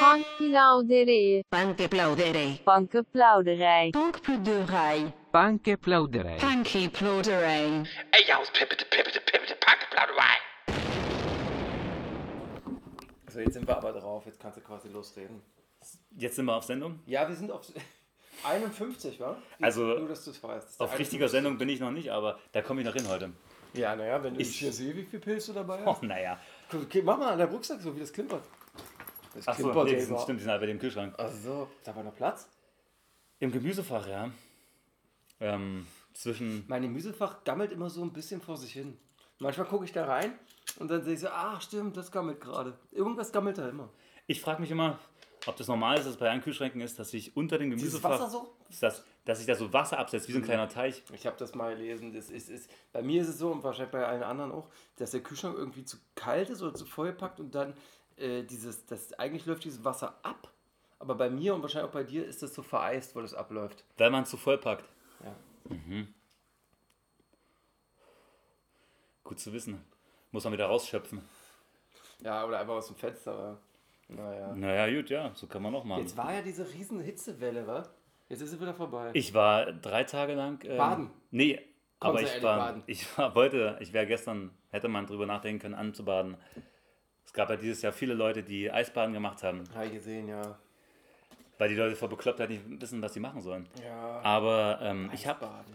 Bankplauderij. Bankplauderij. Bankenplauderij. Bankplauderij. Bankplauderij. Bankplauderij. Ey, aus Pippete, Pippete, Pippete, Bankplauderei. So, jetzt sind wir aber drauf. Jetzt kannst du quasi losreden. Jetzt sind wir auf Sendung. Ja, wir sind auf 51, wa? Also, Nur, dass du es weißt. Auf richtiger 51. Sendung bin ich noch nicht, aber da komme ich noch hin heute. Ja, naja, wenn ich Ich- hier sehe, wie viel Pilz du dabei Oh, hast. naja. Okay, mach mal an der Rucksack so, wie das klimpert. Das Achso, klimpert nee, die sind, stimmt, die sind halt bei dem Kühlschrank. Ach so, da war noch Platz. Im Gemüsefach, ja. Ähm, zwischen. Mein Gemüsefach gammelt immer so ein bisschen vor sich hin. Manchmal gucke ich da rein und dann sehe ich so, ach stimmt, das gammelt gerade. Irgendwas gammelt da immer. Ich frage mich immer, ob das normal ist, dass es bei allen Kühlschränken ist, dass sich unter dem Gemüsefach. Wasser so? Dass, dass sich da so Wasser absetzt, wie so ein kleiner Teich. Ich habe das mal gelesen. Das ist, ist, bei mir ist es so und wahrscheinlich bei allen anderen auch, dass der Kühlschrank irgendwie zu kalt ist oder zu vollpackt und dann äh, dieses, das eigentlich läuft dieses Wasser ab. Aber bei mir und wahrscheinlich auch bei dir ist das so vereist, wo das abläuft. Weil man es zu voll packt. Ja. Gut zu wissen. Muss man wieder rausschöpfen. Ja, oder einfach aus dem Fenster. Aber, naja. Naja, gut, ja, so kann man auch machen. Jetzt war ja diese riesen Hitzewelle, wa? Jetzt ist sie wieder vorbei. Ich war drei Tage lang. Ähm, Baden? Nee, aber du ich war, baden? ich war, wollte, ich wäre gestern, hätte man drüber nachdenken können, anzubaden. Es gab ja dieses Jahr viele Leute, die Eisbaden gemacht haben, Habe ich gesehen, ja. weil die Leute vor Beklopptheit nicht wissen, was sie machen sollen. Ja. Aber ähm, ich, hab, Eisbaden.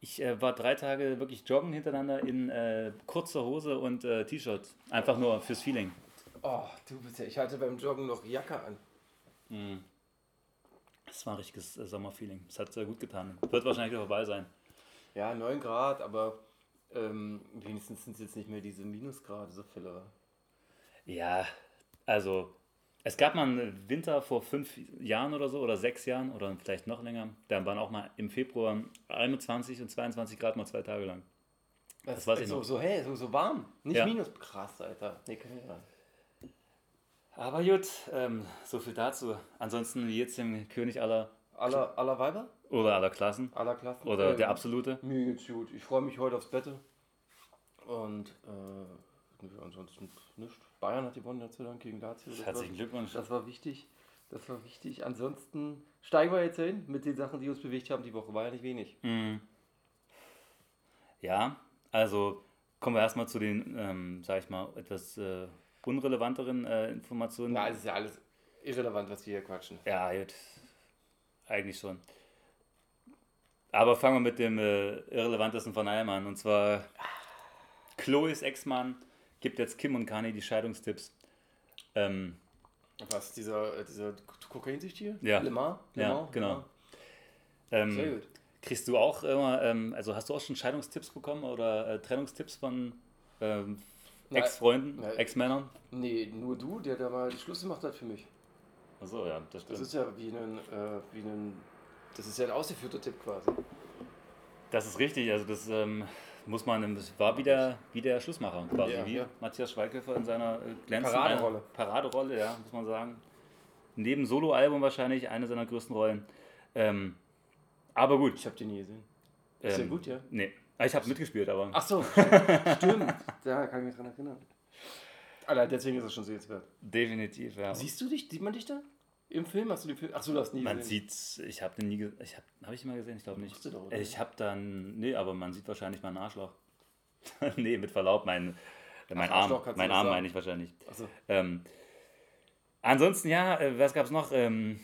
ich äh, war drei Tage wirklich joggen hintereinander in äh, kurzer Hose und äh, T-Shirt. Einfach nur fürs Feeling. Oh, du bist ja. Ich hatte beim Joggen noch Jacke an. Das war ein richtiges äh, Sommerfeeling. Es hat äh, gut getan. Wird wahrscheinlich wieder vorbei sein. Ja, 9 Grad, aber ähm, wenigstens sind es jetzt nicht mehr diese Minusgrade, so viele. Ja, also es gab mal einen Winter vor fünf Jahren oder so oder sechs Jahren oder vielleicht noch länger. Da waren auch mal im Februar 21 und 22 Grad mal zwei Tage lang. Das weiß ich so, noch. so hell, so, so warm. Nicht Ja. Minus. Krass, Alter. Nee, kann ich. Aber gut, ähm, so viel dazu. Ansonsten wie jetzt dem König aller Aller, aller Weiber? oder aller Klassen Aller Klassen? oder Äh, der absolute. Mir geht's gut. Ich freue mich heute aufs Bett. Und äh, ansonsten nichts. Bayern hat gewonnen, Gott sei Dank, gegen Lazio. Das Herzlichen war, Glückwunsch. Das war wichtig. Das war wichtig. Ansonsten steigen wir jetzt hin mit den Sachen, die uns bewegt haben. Die Woche war ja nicht wenig. Mhm. Ja, also kommen wir erstmal zu den, ähm, sag ich mal, etwas äh, unrelevanteren äh, Informationen. Na, es ist ja alles irrelevant, was wir hier quatschen. Ja, gut. Eigentlich schon. Aber fangen wir mit dem äh, irrelevantesten von allem an. Und zwar Chloes Ex-Mann gibt jetzt Kim und Kanye die Scheidungstipps. Ähm, Was, dieser, äh, dieser Kokainsüchtige? Ja. Le Mans? Le Ja, genau. Sehr ähm, gut. kriegst du auch immer, ähm, also hast du auch schon Scheidungstipps bekommen oder äh, Trennungstipps von ähm. Ex-Freunden. Ex-Männern? Nee, nur du, der da mal Schluss gemacht hat für mich. Achso, ja, das Das stimmt. ist ja wie ein, äh, wie ein, das ist ja ein ausgeführter Tipp quasi. Das ist richtig, also das ähm, muss man, war wieder, wie der Schlussmacher quasi, Ja, wie ja. Matthias Schweighöfer in seiner äh, glänzenden Paraderolle. Paraderolle, ja, muss man sagen. Neben Soloalbum wahrscheinlich eine seiner größten Rollen. Ähm, aber gut. Ich habe den nie gesehen. Ist ja ähm, gut, ja? Nee, Ah, ich habe mitgespielt, aber Ach so, stimmt. Da kann ich mich dran erinnern. Alter, deswegen ist es schon sehenswert. definitiv, ja. Siehst du dich, sieht man dich da? Im Film? Hast du den Film? Ach so, du hast nie Man gesehen. sieht, ich habe den nie, ge- ich habe, habe ich ihn mal gesehen, ich glaube nicht. Doch, oder? Ich habe dann, nee, aber man sieht wahrscheinlich meinen Arschloch. nee, mit Verlaub, mein, äh, mein Ach, Arschloch Arm, mein Arm sagen. meine ich wahrscheinlich. So. Ähm, ansonsten, ja, äh, was gab es noch? Ähm,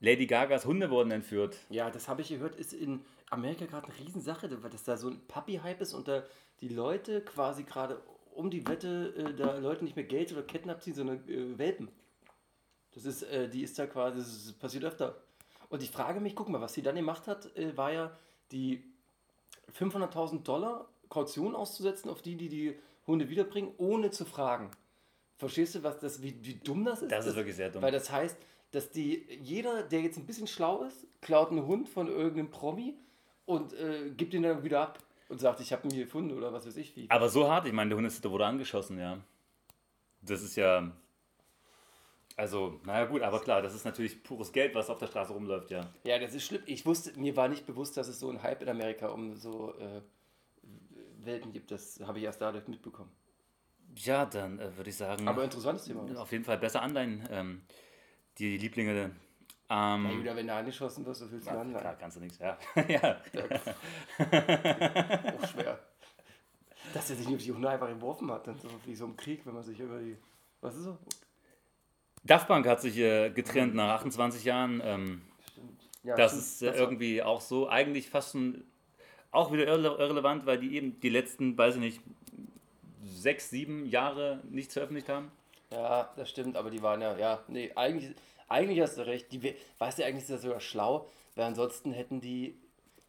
Lady Gagas Hunde wurden entführt. Ja, das habe ich gehört, ist in Amerika gerade eine Riesensache, weil das da so ein Puppy-Hype ist und da die Leute quasi gerade um die Wette, äh, da Leute nicht mehr Geld oder Ketten abziehen, sondern äh, Welpen. Das ist, äh, die ist da quasi, das ist, passiert öfter. Und ich frage mich, guck mal, was sie dann gemacht hat, äh, war ja die 500.000 Dollar Kaution auszusetzen auf die, die die Hunde wiederbringen, ohne zu fragen. Verstehst du, was das, wie, wie dumm das ist? Das ist wirklich sehr dumm. Weil das heißt, dass die, jeder, der jetzt ein bisschen schlau ist, klaut einen Hund von irgendeinem Promi und äh, gibt ihn dann wieder ab und sagt, ich habe ihn hier gefunden oder was weiß ich wie. Aber so hart, ich meine, der Hundesitter wurde angeschossen, ja. Das ist ja. Also, naja, gut, aber klar, das ist natürlich pures Geld, was auf der Straße rumläuft, ja. Ja, das ist schlimm. Ich wusste, mir war nicht bewusst, dass es so einen Hype in Amerika um so äh, Welpen gibt. Das habe ich erst dadurch mitbekommen. Ja, dann äh, würde ich sagen, Aber interessantes Thema. auf jeden Fall besser anleihen. Ähm, die Lieblinge. Ja, Ähm, Judah, wenn du angeschossen wirst, so willst du ja, landen. klar, kannst du nichts. Ja. ja. Auch schwer. Dass er sich nicht auf die Hunde einfach geworfen hat, dann so wie so im Krieg, wenn man sich über die. Was ist so? Daft Punk hat sich äh, getrennt nach 28 Jahren. Ähm, Ja, das stimmt. ist äh, Das irgendwie auch so, eigentlich fast schon auch wieder irre irrelevant, weil die eben die letzten, weiß ich nicht, sechs, sieben Jahre nichts veröffentlicht haben. Ja, das stimmt, aber die waren ja, ja, nee, eigentlich, eigentlich hast du recht. Die, we- weißt du, eigentlich ist das sogar schlau, weil ansonsten hätten die,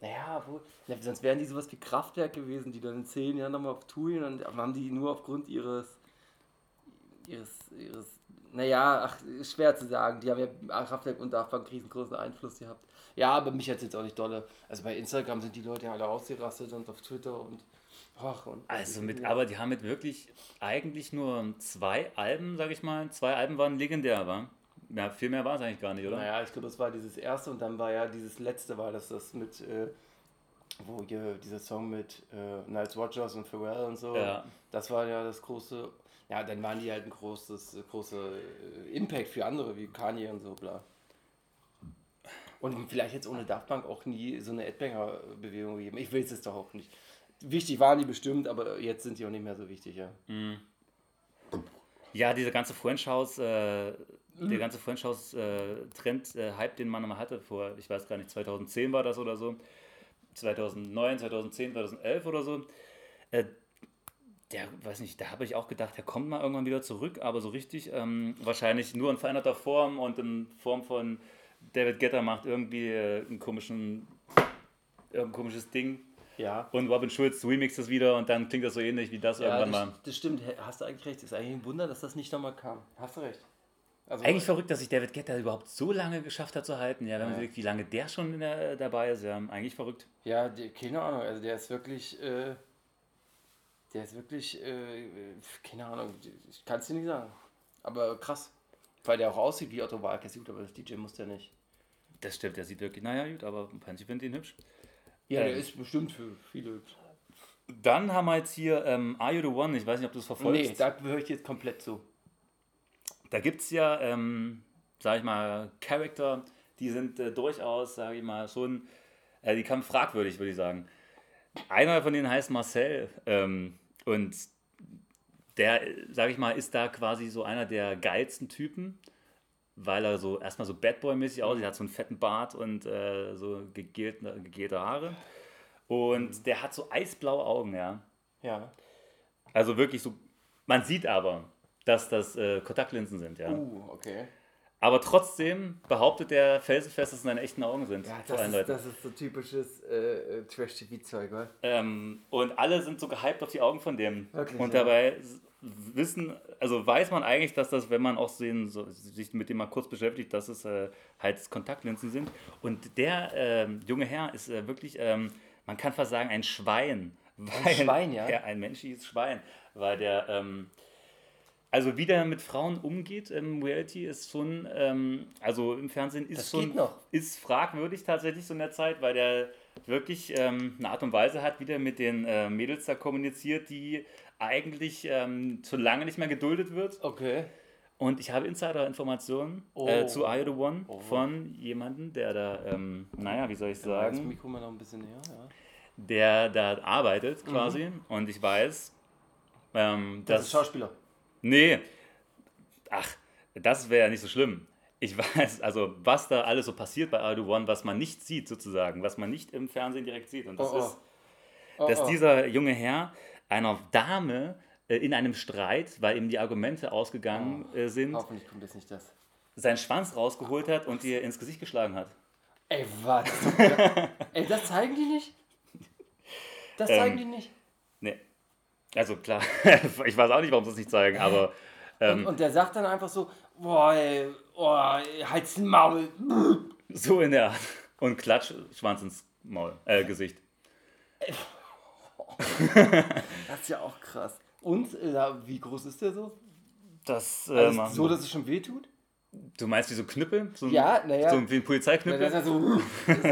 naja, wo, sonst wären die sowas wie Kraftwerk gewesen, die dann in zehn Jahren nochmal auf Tour gehen und haben die nur aufgrund ihres, ihres, ihres, naja, ach, schwer zu sagen, die haben ja Kraftwerk und Daft Punk riesengroßen Einfluss gehabt. Ja, aber mich hat es jetzt auch nicht dolle. Also bei Instagram sind die Leute ja alle ausgerastet und auf Twitter und, ach, und. Also mit, aber die haben mit wirklich eigentlich nur zwei Alben, sag ich mal. Zwei Alben waren legendär, war. Ja, viel mehr war es eigentlich gar nicht, oder? Naja, ich glaube, das war dieses erste und dann war ja dieses letzte, war das das mit, äh, wo hier dieser Song mit äh, Niles Rogers und Pharrell und so. Ja. Das war ja das große, ja, dann waren die halt ein großes, große äh, Impact für andere, wie Kanye und so, bla. Und vielleicht jetzt ohne Daft Punk auch nie so eine Edbanger-Bewegung gegeben. Ich will es doch auch nicht. Wichtig waren die bestimmt, aber jetzt sind die auch nicht mehr so wichtig, ja. Ja, dieser ganze French House, äh, der ganze French House äh, Trend, äh, Hype, den man mal hatte vor, ich weiß gar nicht, 2010 war das oder so, 2009, 2010, 2011 oder so. Der, weiß nicht, da habe ich auch gedacht, der kommt mal irgendwann wieder zurück, aber so richtig, ähm, wahrscheinlich nur in veränderter Form und in Form von David Guetta macht irgendwie äh, einen komischen, irgendein komisches Ding Ja. und Robin Schulz remixt es wieder und dann klingt das so ähnlich wie das Ja, irgendwann das, mal. das stimmt. Hast du eigentlich recht. Ist eigentlich ein Wunder, dass das nicht nochmal kam. Hast du recht. Also, Eigentlich verrückt, dass sich David Guetta überhaupt so lange geschafft hat zu halten. Ja, wenn man Ja. sieht, wie lange der schon der, dabei ist, ja, eigentlich verrückt. Ja, die, keine Ahnung. Also der ist wirklich. Äh, der ist wirklich. Äh, keine Ahnung. Ich kann es dir nicht sagen. Aber krass. Weil der auch aussieht wie Otto Walkes. Gut, aber das DJ muss der nicht. Das stimmt, der sieht wirklich, naja, gut, aber manche finden ihn hübsch. Ja, der Ähm. ist bestimmt für viele hübsch. Dann haben wir jetzt hier ähm, Are You the One? Ich weiß nicht, ob du es verfolgst. Nee, da höre ich jetzt komplett zu. Da gibt es ja, ähm, sag ich mal, Charakter, die sind äh, durchaus, sage ich mal, schon, äh, die kamen fragwürdig, würde ich sagen. Einer von denen heißt Marcel ähm, und der, sage ich mal, ist da quasi so einer der geilsten Typen, weil er so erstmal so Badboy-mäßig aussieht, hat so einen fetten Bart und äh, so gegelte, gegelte Haare. Und der hat so eisblaue Augen, ja. Ja. Also wirklich so, man sieht aber, dass das äh, Kontaktlinsen sind, ja. Uh, okay. Aber trotzdem behauptet der felsenfest, dass es seine echten Augen sind. Ja, das ist, das ist so typisches äh, Trash-TV-Zeug, wa? Ähm, und alle sind so gehypt auf die Augen von dem. Wirklich, und ja. dabei s- wissen, also weiß man eigentlich, dass das, wenn man auch sehen, so, sich mit dem mal kurz beschäftigt, dass es äh, halt Kontaktlinsen sind. Und der ähm, junge Herr ist äh, wirklich, ähm, man kann fast sagen, ein Schwein. Weil, Schwein, ja? Ja, ein menschliches Schwein. Weil der, ähm, also wie der mit Frauen umgeht im Reality ist schon, ähm, also im Fernsehen ist Das schon, ist fragwürdig tatsächlich so in der Zeit, weil der wirklich ähm, eine Art und Weise hat, wie der mit den äh, Mädels da kommuniziert, die eigentlich ähm, schon lange nicht mehr geduldet wird. Okay. Und ich habe Insider-Informationen Oh. äh, zu I The One Oh. von jemandem, der da, ähm, naja, wie soll ich Das sagen, Mikro mal noch ein bisschen näher, ja. der da arbeitet quasi. Und ich weiß, ähm, Mhm. Das dass ist Schauspieler. Nee. Ach, das wäre ja nicht so schlimm. Ich weiß, also was da alles so passiert bei Aldo One, was man nicht sieht sozusagen, was man nicht im Fernsehen direkt sieht. Und das Oh, oh. ist, Oh, dass oh. dieser junge Herr einer Dame äh, in einem Streit, weil ihm die Argumente ausgegangen Oh. äh, sind, Hoffentlich kommt jetzt nicht das. seinen Schwanz rausgeholt hat und ihr ins Gesicht geschlagen hat. Ey, was? Ey, das zeigen die nicht? Das zeigen Ähm, die nicht? Also klar, ich weiß auch nicht, warum sie es nicht zeigen, aber ähm, Und, und der sagt dann einfach so, boah, ey, oh, ey, halt's Maul. so in der Art. Und klatsch Schwanz ins Maul, äh, Gesicht. Das ist ja auch krass. Und äh, wie groß ist der so? Das, äh, Also machen- so, dass es schon weh tut? Du meinst wie so Knüppel? So, ein- Ja, naja. So wie ein Ja, Polizeiknüppel? das ist ja so,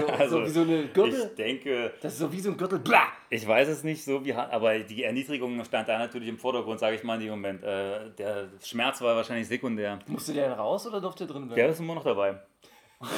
so, Also, so wie so eine Gürtel. Ich denke, Das ist so wie so ein Gürtel. Blah! Ich weiß es nicht so wie, aber die Erniedrigung stand da natürlich im Vordergrund, sage ich mal in dem Moment. Äh, der Schmerz war wahrscheinlich sekundär. Musste der denn raus oder durfte der drin Der bleiben? ist immer noch dabei.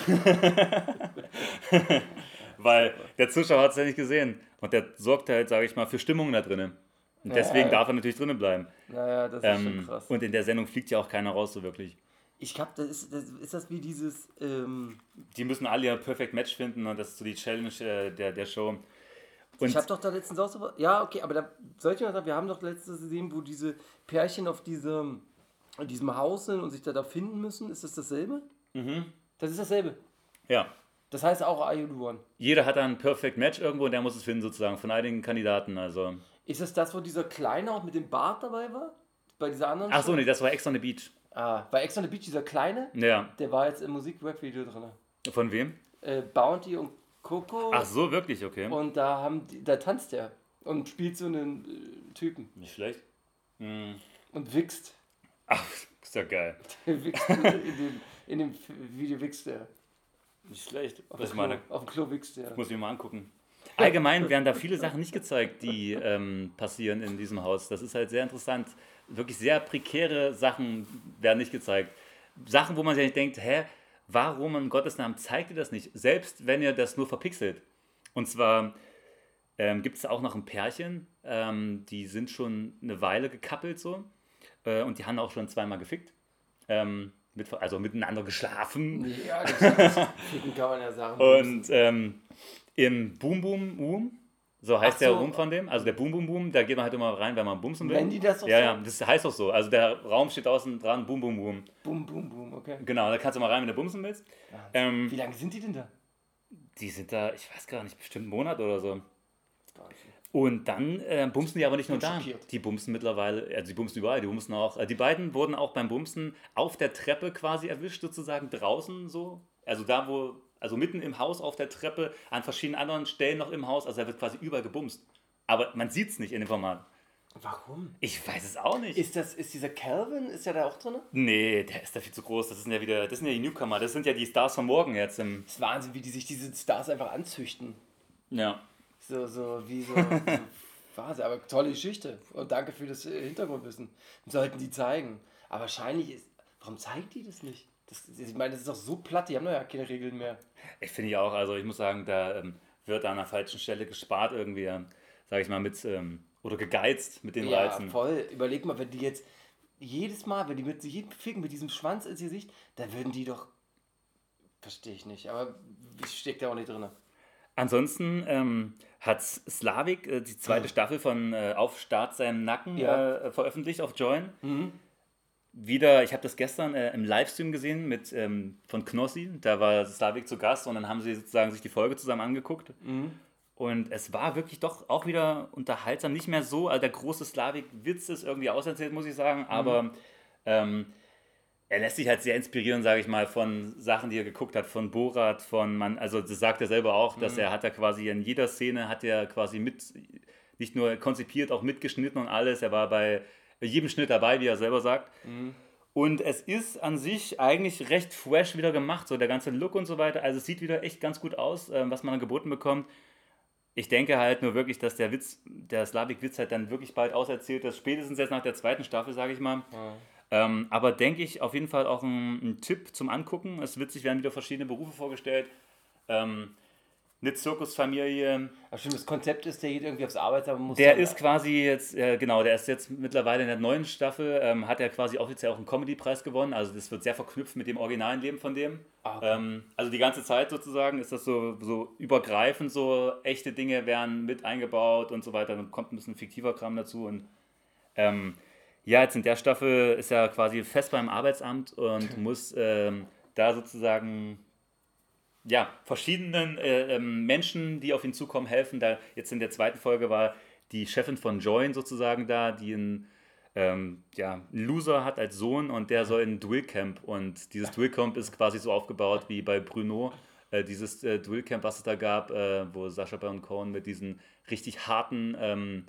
Weil der Zuschauer hat es ja nicht gesehen. Und der sorgt halt, sage ich mal, für Stimmung da drinnen. Und deswegen Ja. darf er natürlich drinnen bleiben. Naja, das ist schon Ähm, krass. und in der Sendung fliegt ja auch keiner raus so wirklich. Ich glaube, das ist, das ist das wie dieses. Ähm, Die müssen alle ihr Perfect Match finden und das ist so die Challenge äh, der, der Show. Und ich habe doch da letztens auch so. Ja, okay, aber da soll ich sagen, wir haben doch letztens gesehen, wo diese Pärchen auf diesem, in diesem Haus sind und sich da, da finden müssen. Ist das dasselbe? Mhm. Das ist dasselbe. ja, Das heißt auch Are You the One. jeder hat ein Perfect Match irgendwo und der muss es finden sozusagen von einigen Kandidaten. Also. Ist das das, wo dieser Kleine auch mit dem Bart dabei war? Bei dieser anderen? Ach so, Show? nee, das war Ex on the Beach. Ah, bei Ex on the Beach, dieser Kleine, Ja. der war jetzt im Musik-Rap-Video drin. Von wem? Äh, Bounty und Coco. Ach so, wirklich, okay. Und da haben die, da tanzt er und spielt so einen äh, Typen Nicht schlecht. Hm. und wichst. Ach, ist ja geil. Der wichst in, dem, in dem Video wichst er. Nicht schlecht. Auf, Das dem Klo, meine, auf dem Klo wichst er. muss ich mir mal angucken. Allgemein werden da viele Sachen nicht gezeigt, die ähm, passieren in diesem Haus. Das ist halt sehr interessant. Wirklich sehr prekäre Sachen werden nicht gezeigt. Sachen, wo man sich denkt, hä, warum in Gottes Namen zeigt ihr das nicht? Selbst wenn ihr das nur verpixelt. Und zwar ähm, gibt es auch noch ein Pärchen, ähm, die sind schon eine Weile gekappelt so. Äh, und die haben auch schon zweimal gefickt. Ähm, mit, also miteinander geschlafen. Ja, das kann man ja sagen. Und ähm, im Boom Boom Boom, so heißt Ach der so. Raum von dem, also der Boom Boom Boom, da geht man halt immer rein, wenn man bumsen will. Nennen die das auch Ja, so? ja, das heißt auch so. Also der Raum steht außen dran, Boom Boom Boom. Boom, boom, boom, okay. Genau, da kannst du mal rein, wenn du bumsen willst. Ähm, Wie lange sind die denn da? die sind da, ich weiß gar nicht, bestimmt einen Monat oder so. Und dann äh, bumsen die aber nicht nur da. Die bumsen mittlerweile, also die bumsen überall, die bumsen auch. Äh, die beiden wurden auch beim Bumsen auf der Treppe quasi erwischt, sozusagen draußen so. Also da, wo, also mitten im Haus auf der Treppe, an verschiedenen anderen Stellen noch im Haus. Also da wird quasi überall gebumst. Aber man sieht es nicht in dem Format. Warum? Ich weiß es auch nicht. Ist, das, ist dieser Calvin, ist der da auch drin? nee, der ist da viel zu groß. Das sind ja wieder, das sind ja die Newcomer. Das sind ja die Stars von morgen jetzt im. Das ist Wahnsinn, wie die sich diese Stars einfach anzüchten. Ja. So, so, wie so. so Wahnsinn, aber tolle Geschichte. Und danke für das äh, Hintergrundwissen. Sollten die zeigen. Aber wahrscheinlich ist. Warum zeigen die das nicht? Das, ich meine, das ist doch so platt, die haben doch ja keine Regeln mehr. Ich finde ja auch, also ich muss sagen, da ähm, wird an der falschen Stelle gespart irgendwie, ähm, sage ich mal, mit, ähm, oder gegeizt mit den Ja, Reizen. voll. Überleg mal, wenn die jetzt jedes Mal, wenn die mit jedem Ficken mit diesem Schwanz ins Gesicht, dann würden die doch. Verstehe ich nicht, aber ich steck da auch nicht drin. Ansonsten ähm, hat Slavik äh, die zweite Staffel von äh, Auf Start seinem Nacken Ja. äh, veröffentlicht auf Join. Wieder, ich habe das gestern äh, im Livestream gesehen mit ähm, von Knossi, da war Slavik zu Gast und dann haben sie sozusagen sich die Folge zusammen angeguckt. Und es war wirklich doch auch wieder unterhaltsam, nicht mehr so, also der große Slavik-Witz ist irgendwie auserzählt, muss ich sagen, aber ähm, er lässt sich halt sehr inspirieren, sage ich mal, von Sachen, die er geguckt hat, von Borat, von man, also das sagt er selber auch, dass er hat da quasi in jeder Szene hat er quasi mit, nicht nur konzipiert, auch mitgeschnitten und alles. Er war bei jedem Schnitt dabei, wie er selber sagt. Und es ist an sich eigentlich recht fresh wieder gemacht, so der ganze Look und so weiter. Also es sieht wieder echt ganz gut aus, ähm, was man geboten bekommt. Ich denke halt nur wirklich, dass der Witz, der Slavik-Witz halt dann wirklich bald auserzählt ist, spätestens jetzt nach der zweiten Staffel, sage ich mal. Ähm, aber denke ich auf jeden Fall auch ein, ein Tipp zum Angucken. Es witzig werden wieder verschiedene Berufe vorgestellt. Ähm, eine Zirkusfamilie. Aber stimmt, das Konzept ist, der geht irgendwie aufs Arbeitsamt muss. Der ist quasi jetzt, äh, genau, der ist jetzt mittlerweile in der neuen Staffel, ähm, hat er quasi offiziell auch einen Comedy-Preis gewonnen. Also das wird sehr verknüpft mit dem originalen Leben von dem. Ah, okay. Ähm, also die ganze Zeit sozusagen ist das so, so übergreifend, so echte Dinge werden mit eingebaut und so weiter. Dann kommt ein bisschen fiktiver Kram dazu. Und ähm, ja, jetzt in der Staffel ist er quasi fest beim Arbeitsamt und muss ähm, da sozusagen ja, verschiedenen äh, ähm, Menschen, die auf ihn zukommen, helfen. Da jetzt in der zweiten Folge war die Chefin von Join sozusagen da, die einen, ähm, ja, Loser hat als Sohn und der soll in ein Dualcamp. Und dieses Dualcamp ist quasi so aufgebaut wie bei Bruno. Äh, dieses äh, Dualcamp, was es da gab, äh, wo Sascha Baron Cohen mit diesen richtig harten ähm,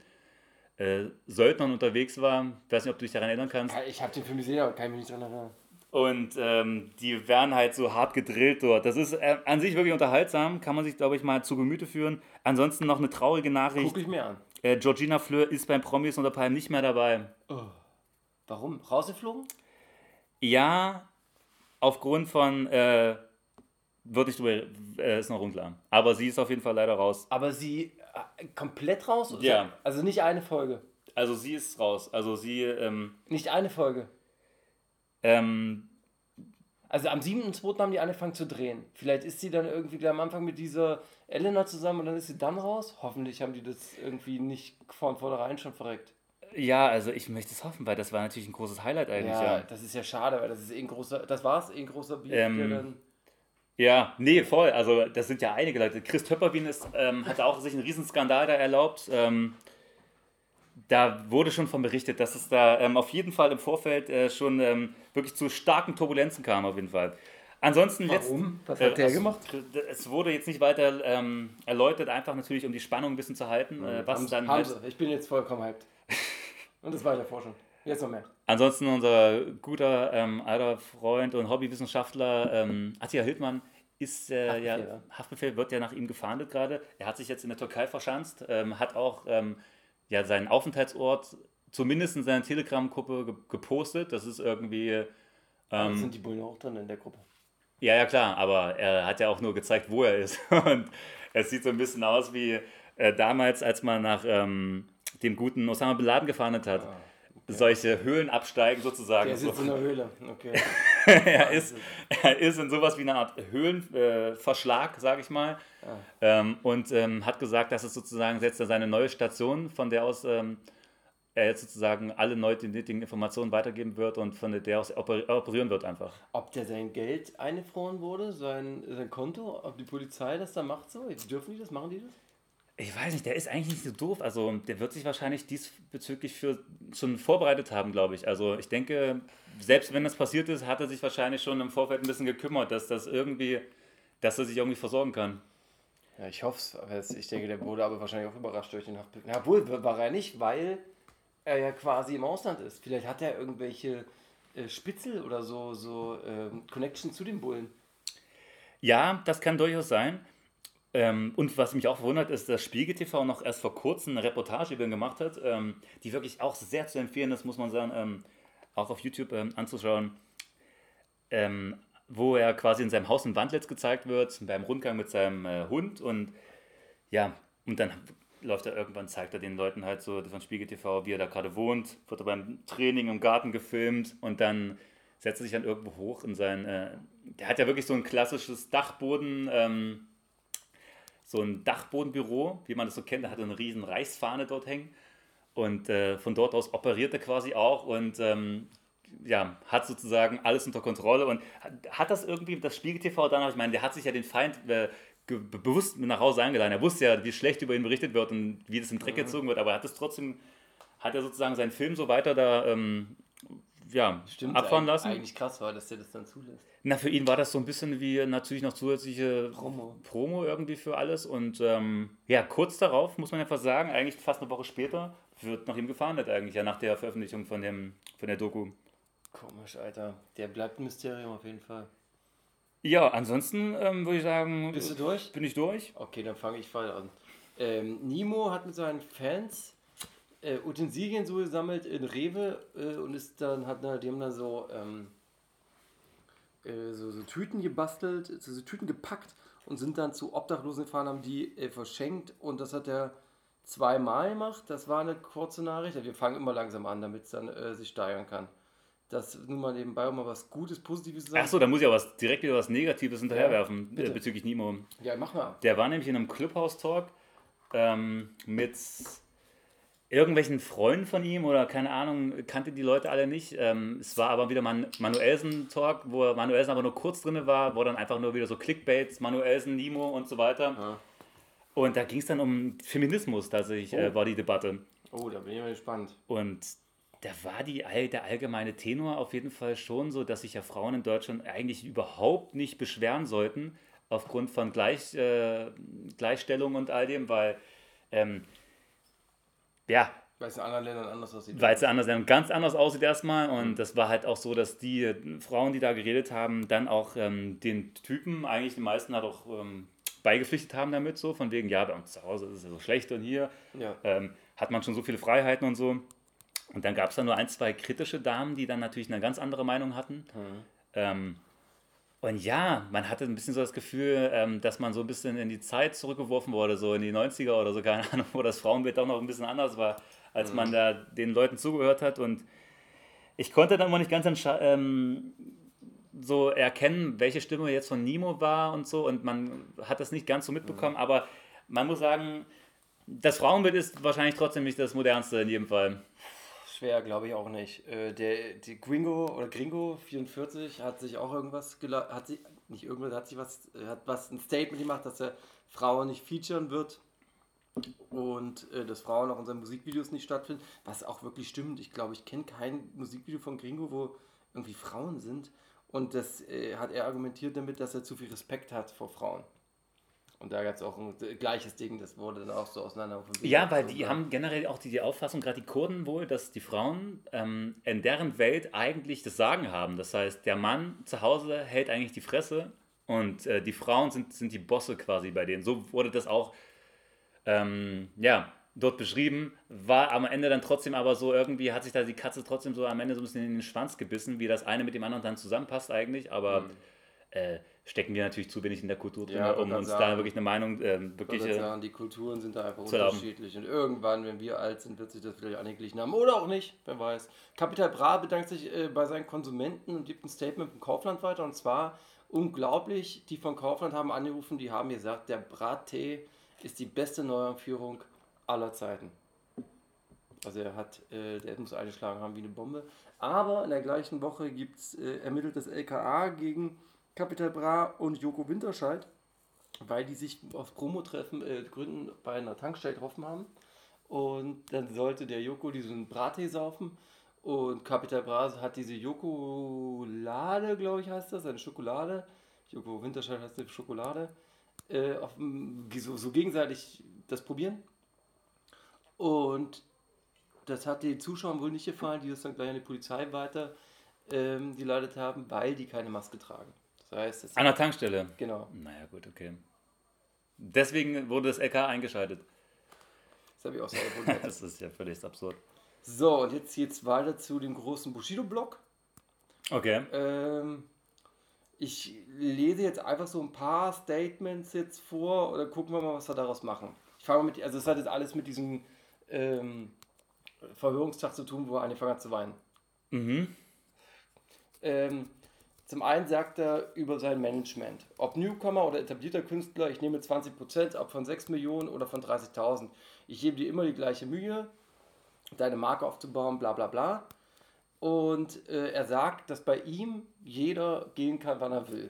äh, Söldnern unterwegs war. Ich weiß nicht, ob du dich daran erinnern kannst. Ich habe den Film gesehen, aber kann ich mich nicht dran erinnern. Und ähm, die werden halt so hart gedrillt dort. Das ist äh, an sich wirklich unterhaltsam, kann man sich, glaube ich, mal zu Gemüte führen. Ansonsten noch eine traurige Nachricht. Guck ich mir an. Äh, Georgina Fleur ist beim Promis unter Palmen nicht mehr dabei. Warum? Rausgeflogen? Ja, aufgrund von, äh, würde ich drüber, äh, ist noch unklar. Aber sie ist auf jeden Fall leider raus. Aber sie äh, komplett raus? Ja. Also nicht eine Folge. Also sie ist raus. Also sie, ähm, Nicht eine Folge. Ähm, Also am 7.2. haben die angefangen zu drehen. Vielleicht ist sie dann irgendwie gleich am Anfang mit dieser Elena zusammen und dann ist sie dann raus. Hoffentlich haben die das irgendwie nicht von vornherein schon verreckt. ja, also ich möchte es hoffen, weil das war natürlich ein großes Highlight eigentlich. Ja, Ja, das ist ja schade, weil das ist eh ein großer, das war's, eh ein großer Beef, Ähm, ja nee, voll. Also das sind ja einige Leute. Chris Töpperwien ist, ähm, hat auch sich einen Riesenskandal da erlaubt. Ähm, da wurde schon von berichtet, dass es da ähm, auf jeden Fall im Vorfeld äh, schon ähm, wirklich zu starken Turbulenzen kam, auf jeden Fall. Ansonsten Warum? letzt- Was hat der es- gemacht? Es wurde jetzt nicht weiter ähm, erläutert, einfach natürlich, um die Spannung ein bisschen zu halten. Äh, was haben, dann haben halt. Ich bin jetzt vollkommen hyped. Und das war der Forschung. Jetzt noch mehr. Ansonsten unser guter ähm, alter Freund und Hobbywissenschaftler ähm, Attila Hildmann ist äh, Haftbefehl, ja. Haftbefehl wird ja nach ihm gefahndet gerade. Er hat sich jetzt in der Türkei verschanzt, ähm, hat auch ähm, ja, seinen Aufenthaltsort zumindest in seiner Telegram-Gruppe ge gepostet. Das ist irgendwie. Ähm, sind die Bullen auch drin in der Gruppe. ja, ja, klar, aber er hat ja auch nur gezeigt, wo er ist. Und es sieht so ein bisschen aus wie äh, damals, als man nach ähm, dem guten Osama Bin Laden gefahndet hat. Solche Höhlen absteigen sozusagen. Der sitzt in der Höhle. Okay. er, ist, er ist in sowas wie eine Art Höhlenverschlag, äh, sage ich mal. Ähm, und ähm, hat gesagt, dass es sozusagen setzt er seine neue Station, von der aus ähm, er jetzt sozusagen alle nötigen Informationen weitergeben wird und von der aus oper operieren wird einfach. Ob der sein Geld eingefroren wurde, sein, sein Konto, ob die Polizei das da macht so? Dürfen die das? Machen die das? Ich weiß nicht, der ist eigentlich nicht so doof. Also der wird sich wahrscheinlich diesbezüglich für schon vorbereitet haben, glaube ich. Also ich denke, selbst wenn das passiert ist, hat er sich wahrscheinlich schon im Vorfeld ein bisschen gekümmert, dass das irgendwie, dass er sich irgendwie versorgen kann. Ja, ich hoffe es. Ich denke, der wurde aber wahrscheinlich auch überrascht durch den Haftbefehl. Ja, wohl war er nicht, weil er ja quasi im Ausland ist. Vielleicht hat er irgendwelche äh, Spitzel oder so, so ähm, Connection zu den Bullen. Ja, das kann durchaus sein. Ähm, und was mich auch verwundert, ist, dass Spiegel TV noch erst vor kurzem eine Reportage über ihn gemacht hat, ähm, die wirklich auch sehr zu empfehlen ist, muss man sagen, ähm, auch auf YouTube ähm, anzuschauen, ähm, wo er quasi in seinem Haus in Wandlitz gezeigt wird, beim Rundgang mit seinem äh, Hund und ja, und dann läuft er irgendwann, zeigt er den Leuten halt so von Spiegel TV, wie er da gerade wohnt, wird er beim Training im Garten gefilmt und dann setzt er sich dann irgendwo hoch in sein, äh, der hat ja wirklich so ein klassisches Dachboden, ähm, so ein Dachbodenbüro, wie man das so kennt, er hat eine riesen Reichsfahne dort hängen. Und äh, von dort aus operiert er quasi auch und ähm, ja, hat sozusagen alles unter Kontrolle. Und hat, das irgendwie, das Spiegel TV danach, ich meine, der hat sich ja den Feind äh, bewusst nach Hause eingeladen. Er wusste ja, wie schlecht über ihn berichtet wird und wie das den Dreck gezogen wird, aber er hat es trotzdem, hat er sozusagen seinen Film so weiter da ähm, ja, abfahren eig- lassen. Eigentlich krass war, dass der das dann zulässt. Na, für ihn war das so ein bisschen wie natürlich noch zusätzliche Promo. Promo irgendwie für alles. Und ähm, ja, kurz darauf, muss man ja fast sagen, eigentlich fast eine Woche später, wird nach ihm gefahndet eigentlich, ja, nach der Veröffentlichung von, dem, von der Doku. Komisch, Alter. Der bleibt ein Mysterium auf jeden Fall. Ja, ansonsten ähm, würde ich sagen, Bist du durch? bin ich durch. Okay, dann fange ich mal an. Ähm, Nimo hat mit seinen Fans äh, Utensilien so gesammelt in Rewe äh, und ist dann, hat dann, die haben dann so, ähm, äh, so, so Tüten gebastelt, so, so Tüten gepackt und sind dann zu Obdachlosen gefahren, haben die äh, verschenkt und das hat er zweimal gemacht. Das war eine kurze Nachricht. Wir fangen immer langsam an, damit es dann äh, sich steigern kann. Das nur mal nebenbei, um mal was Gutes, Positives zu sagen. Achso, da muss ich aber was, direkt wieder was Negatives hinterherwerfen bitte. äh, bezüglich Nimo. Ja, mach mal. Der war nämlich in einem Clubhouse-Talk ähm, mit irgendwelchen Freunden von ihm oder keine Ahnung, kannte die Leute alle nicht. Ähm, es war aber wieder Man Manuelsen-Talk, wo Manuelsen aber nur kurz drin war, wo dann einfach nur wieder so Clickbaits, Manuelsen, Nimo und so weiter. Ja. Und da ging es dann um Feminismus tatsächlich, äh, Oh. war die Debatte. Oh, da bin ich mal gespannt. Und da war die, der allgemeine Tenor auf jeden Fall schon so, dass sich ja Frauen in Deutschland eigentlich überhaupt nicht beschweren sollten aufgrund von Gleich, äh, Gleichstellung und all dem, weil ähm, ja, Weil es in anderen Ländern anders aussieht. weil es ja anders ganz anders aussieht erstmal. Und das war halt auch so, dass die Frauen, die da geredet haben, dann auch ähm, den Typen, eigentlich die meisten halt auch ähm, beigepflichtet haben damit, so von wegen, ja, bei uns zu Hause ist es ja so schlecht und hier Ja. ähm, hat man schon so viele Freiheiten und so. Und dann gab es da nur ein, zwei kritische Damen, die dann natürlich eine ganz andere Meinung hatten. Ähm, und ja, man hatte ein bisschen so das Gefühl, ähm, dass man so ein bisschen in die Zeit zurückgeworfen wurde, so in die 90er oder so, keine Ahnung, wo das Frauenbild auch noch ein bisschen anders war, als man da den Leuten zugehört hat. Und ich konnte dann mal nicht ganz ähm, so erkennen, welche Stimme jetzt von Nemo war und so. Und man hat das nicht ganz so mitbekommen, aber man muss sagen, das Frauenbild ist wahrscheinlich trotzdem nicht das modernste in jedem Fall. Schwer, glaube ich auch nicht. Äh, der, die Gringo oder Gringo 44 hat sich auch irgendwas hat sich nicht irgendwas hat sich was äh, hat was ein Statement gemacht, dass er Frauen nicht featuren wird und äh, dass Frauen auch in seinen Musikvideos nicht stattfinden, was auch wirklich stimmt. Ich glaube, ich kenne kein Musikvideo von Gringo, wo irgendwie Frauen sind und das äh, hat er argumentiert damit, dass er zu viel Respekt hat vor Frauen. Und da gab es auch ein gleiches Ding, das wurde dann auch so auseinander. Ja, weil die haben generell auch die, die Auffassung, gerade die Kurden wohl, dass die Frauen ähm, in deren Welt eigentlich das Sagen haben. Das heißt, der Mann zu Hause hält eigentlich die Fresse und äh, die Frauen sind, sind die Bosse quasi bei denen. So wurde das auch ähm, ja, dort beschrieben. War am Ende dann trotzdem aber so, irgendwie hat sich da die Katze trotzdem so am Ende so ein bisschen in den Schwanz gebissen, wie das eine mit dem anderen dann zusammenpasst eigentlich. Aber äh, stecken wir natürlich zu wenig in der Kultur drin. Ja, um uns grad da sagen. wirklich eine Meinung ähm, Ich wirklich. würde Äh, sagen, die Kulturen sind da einfach unterschiedlich. Und irgendwann, wenn wir alt sind, wird sich das vielleicht angeglichen haben. Oder auch nicht, wer weiß. Capital Bra bedankt sich äh, bei seinen Konsumenten und gibt ein Statement vom Kaufland weiter. Und zwar unglaublich, die von Kaufland haben angerufen, die haben gesagt, der Brattee ist die beste Neuanführung aller Zeiten. Also er hat, äh, der muss eingeschlagen haben wie eine Bombe. Aber in der gleichen Woche gibt's, äh, ermittelt das LKA gegen Capital Bra und Joko Winterscheid weil die sich auf Promo-Treffen äh, Gründen bei einer Tankstelle getroffen haben. Und dann sollte der Joko diesen Brattee saufen. Und Capital Bra hat diese Jokolade, glaube ich, heißt das, eine Schokolade. Joko Winterscheid heißt eine Schokolade. Äh, auf, so, so gegenseitig das probieren. Und das hat den Zuschauern wohl nicht gefallen, die das dann gleich an die Polizei weiter ähm, geleitet haben, weil die keine Maske tragen. Das heißt, es an der Tankstelle. genau. Naja, gut, okay. Deswegen wurde das LK eingeschaltet. Das habe ich auch sehr gewundert. Das ist ja völlig absurd. So, und jetzt geht's weiter zu dem großen Bushido-Block. Okay. Ähm, ich lese jetzt einfach so ein paar Statements jetzt vor oder gucken wir mal, was wir daraus machen. Ich fange mal mit, also es hat jetzt alles mit diesem ähm, Verhörungstag zu tun, wo er angefangen hat zu weinen. Mhm. Ähm, zum einen sagt er über sein Management. Ob Newcomer oder etablierter Künstler, ich nehme 20%, ob von 6 Millionen oder von 30.000. Ich gebe dir immer die gleiche Mühe, deine Marke aufzubauen, bla bla bla. Und äh, er sagt, dass bei ihm jeder gehen kann, wann er will.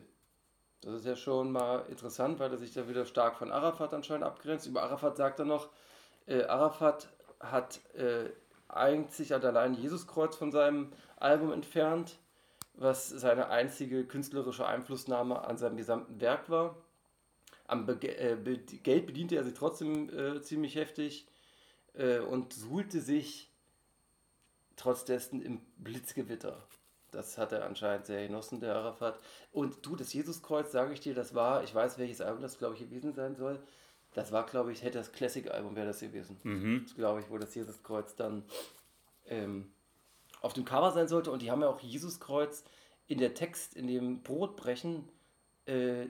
Das ist ja schon mal interessant, weil er sich da wieder stark von Arafat anscheinend abgrenzt. Über Arafat sagt er noch, äh, Arafat hat äh, einzig und allein Jesuskreuz von seinem Album entfernt, was seine einzige künstlerische Einflussnahme an seinem gesamten Werk war. Am Be äh, Be Geld bediente er sich trotzdem äh, ziemlich heftig äh, und suhlte sich trotz dessen im Blitzgewitter. Das hat er anscheinend sehr genossen, der Arafat. Und du, das Jesuskreuz, sage ich dir, das war, ich weiß, welches Album das, glaube ich, gewesen sein soll. Das war, glaube ich, hätte das Classic-Album wäre das gewesen. Mhm. Glaube ich, wo das Jesuskreuz dann ähm, auf dem Cover sein sollte. Und die haben ja auch Jesuskreuz in der Text, in dem Brotbrechen, äh,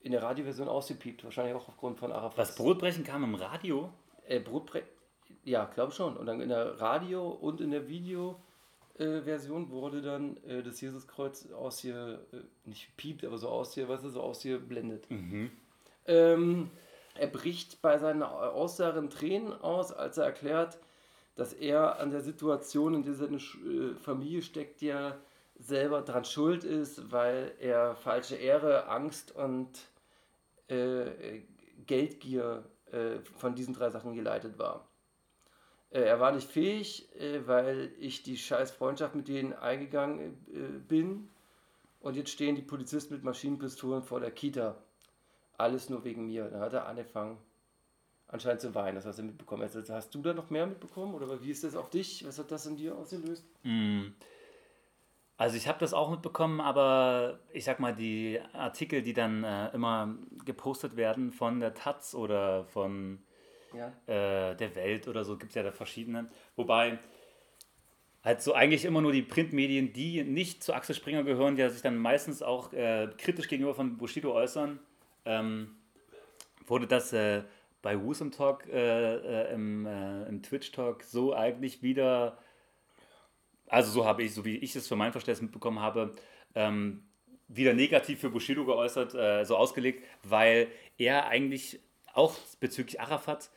in der Radioversion ausgepiept. Wahrscheinlich auch aufgrund von Arafat. Was Brotbrechen kam im Radio? Äh, Brotbre ja, glaube schon. Und dann in der Radio- und in der Video-Version wurde dann äh, das Jesuskreuz aus hier, äh, nicht piept, aber so aus hier, was ist so aus hier blendet. Ähm, er bricht bei seinen Aussagen Tränen aus, als er erklärt, dass er an der Situation, in der seine äh, Familie steckt, ja selber dran schuld ist, weil er falsche Ehre, Angst und äh, Geldgier äh, von diesen drei Sachen geleitet war. Äh, er war nicht fähig, äh, weil ich die scheiß Freundschaft mit denen eingegangen äh, bin und jetzt stehen die Polizisten mit Maschinenpistolen vor der Kita. Alles nur wegen mir. Da hat er angefangen anscheinend zu weinen. Das hast du mitbekommen. Also, hast du da noch mehr mitbekommen? Oder wie ist das auf dich? Was hat das in dir ausgelöst? Also ich habe das auch mitbekommen, aber ich sag mal, die Artikel, die dann äh, immer gepostet werden von der Taz oder von Ja. äh, der Welt oder so, gibt es ja da verschiedene. Wobei halt so eigentlich immer nur die Printmedien, die nicht zu Axel Springer gehören, die sich dann meistens auch äh, kritisch gegenüber von Bushido äußern, ähm, wurde das äh, bei Wusum Talk äh, äh, im, äh, im Twitch Talk so eigentlich wieder, also so habe ich, so wie ich es für mein Verständnis mitbekommen habe, ähm, wieder negativ für Bushido geäußert, äh, so ausgelegt, weil er eigentlich auch bezüglich Arafat,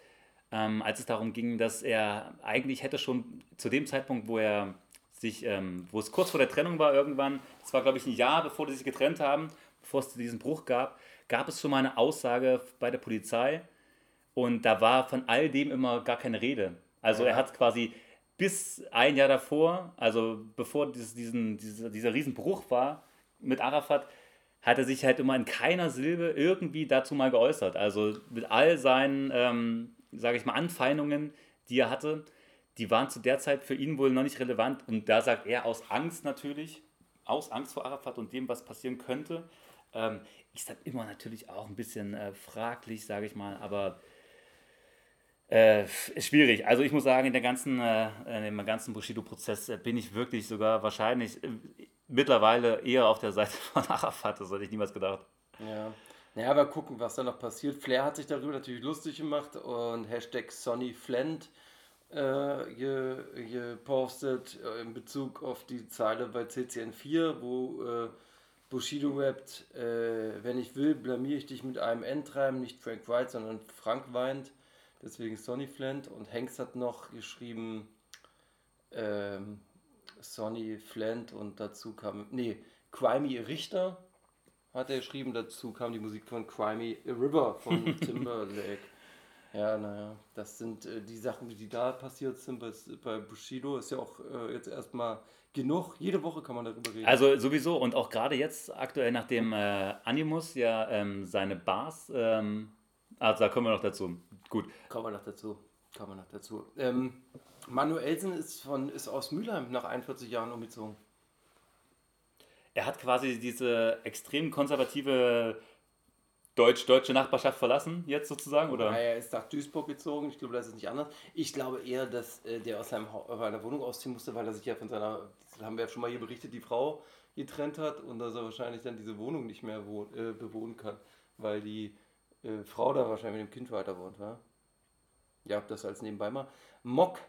ähm, als es darum ging, dass er eigentlich hätte schon zu dem Zeitpunkt, wo er sich, ähm, wo es kurz vor der Trennung war irgendwann, das war glaube ich ein Jahr, bevor die sich getrennt haben, bevor es diesen Bruch gab, gab es schon mal eine Aussage bei der Polizei und da war von all dem immer gar keine Rede. Also er hat quasi bis ein Jahr davor, also bevor dieses, diesen, dieser, dieser Riesenbruch war mit Arafat, hat er sich halt immer in keiner Silbe irgendwie dazu mal geäußert. Also mit all seinen, ähm, sage ich mal, Anfeindungen, die er hatte, die waren zu der Zeit für ihn wohl noch nicht relevant. Und da sagt er aus Angst natürlich, aus Angst vor Arafat und dem, was passieren könnte, ähm, ist das immer natürlich auch ein bisschen äh, fraglich, sage ich mal, aber äh, schwierig. Also ich muss sagen, in der ganzen, äh, in dem ganzen Bushido-Prozess äh, bin ich wirklich sogar wahrscheinlich äh, mittlerweile eher auf der Seite von Arafat. Das hätte ich niemals gedacht. Ja. Naja, aber gucken, was da noch passiert. Flair hat sich darüber natürlich lustig gemacht und Hashtag SonnyFlint äh, ge, gepostet äh, in Bezug auf die Zeile bei CCN4, wo Bushido rappt, wenn ich will, blamier ich dich mit einem Endreim, nicht Frank White, sondern Frank weint. Deswegen Sonny Flint und Hanks hat noch geschrieben ähm, Sonny Flint und dazu kam, nee, Crimey Richter hat er geschrieben, dazu kam die Musik von Crimey River von Timberlake. Ja, naja, das sind äh, die Sachen, die da passiert sind bei, bei Bushido, ist ja auch äh, jetzt erstmal genug. Jede Woche kann man darüber reden. Also sowieso und auch gerade jetzt aktuell, nachdem äh, Animus ja ähm, seine Bars, ähm, also da kommen wir noch dazu. Gut. Kommen wir noch dazu. Kommen wir noch dazu. Ähm, Manuelsen ist, von, ist aus Mülheim nach 41 Jahren umgezogen. Er hat quasi diese extrem konservative deutsch-deutsche Nachbarschaft verlassen, jetzt sozusagen, oder? Ja, er ist nach Duisburg gezogen. Ich glaube, das ist nicht anders. Ich glaube eher, dass äh, der aus seinem seiner Wohnung ausziehen musste, weil er sich ja von seiner, das haben wir ja schon mal hier berichtet, die Frau getrennt hat und dass er wahrscheinlich dann diese Wohnung nicht mehr äh, bewohnen kann, weil die äh, Frau da wahrscheinlich mit dem Kind weiter wohnt, wa? Ja, das als nebenbei mal. Mock.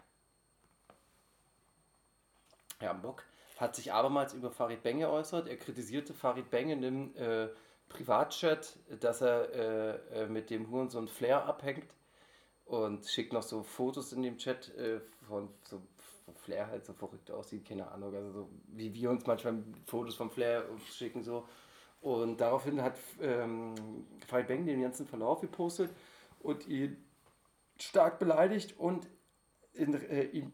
Ja, Mock hat sich abermals über Farid Beng geäußert. Er kritisierte Farid Beng in dem äh, Privatchat, dass er äh, äh, mit dem Hurensohn Flair abhängt und schickt noch so Fotos in dem Chat äh, von so von Flair halt so verrückt aussieht, keine Ahnung, also so wie wir uns manchmal Fotos von Flair schicken so. Und daraufhin hat ähm, Farid Beng den ganzen Verlauf gepostet und ihn stark beleidigt und in, äh, ihn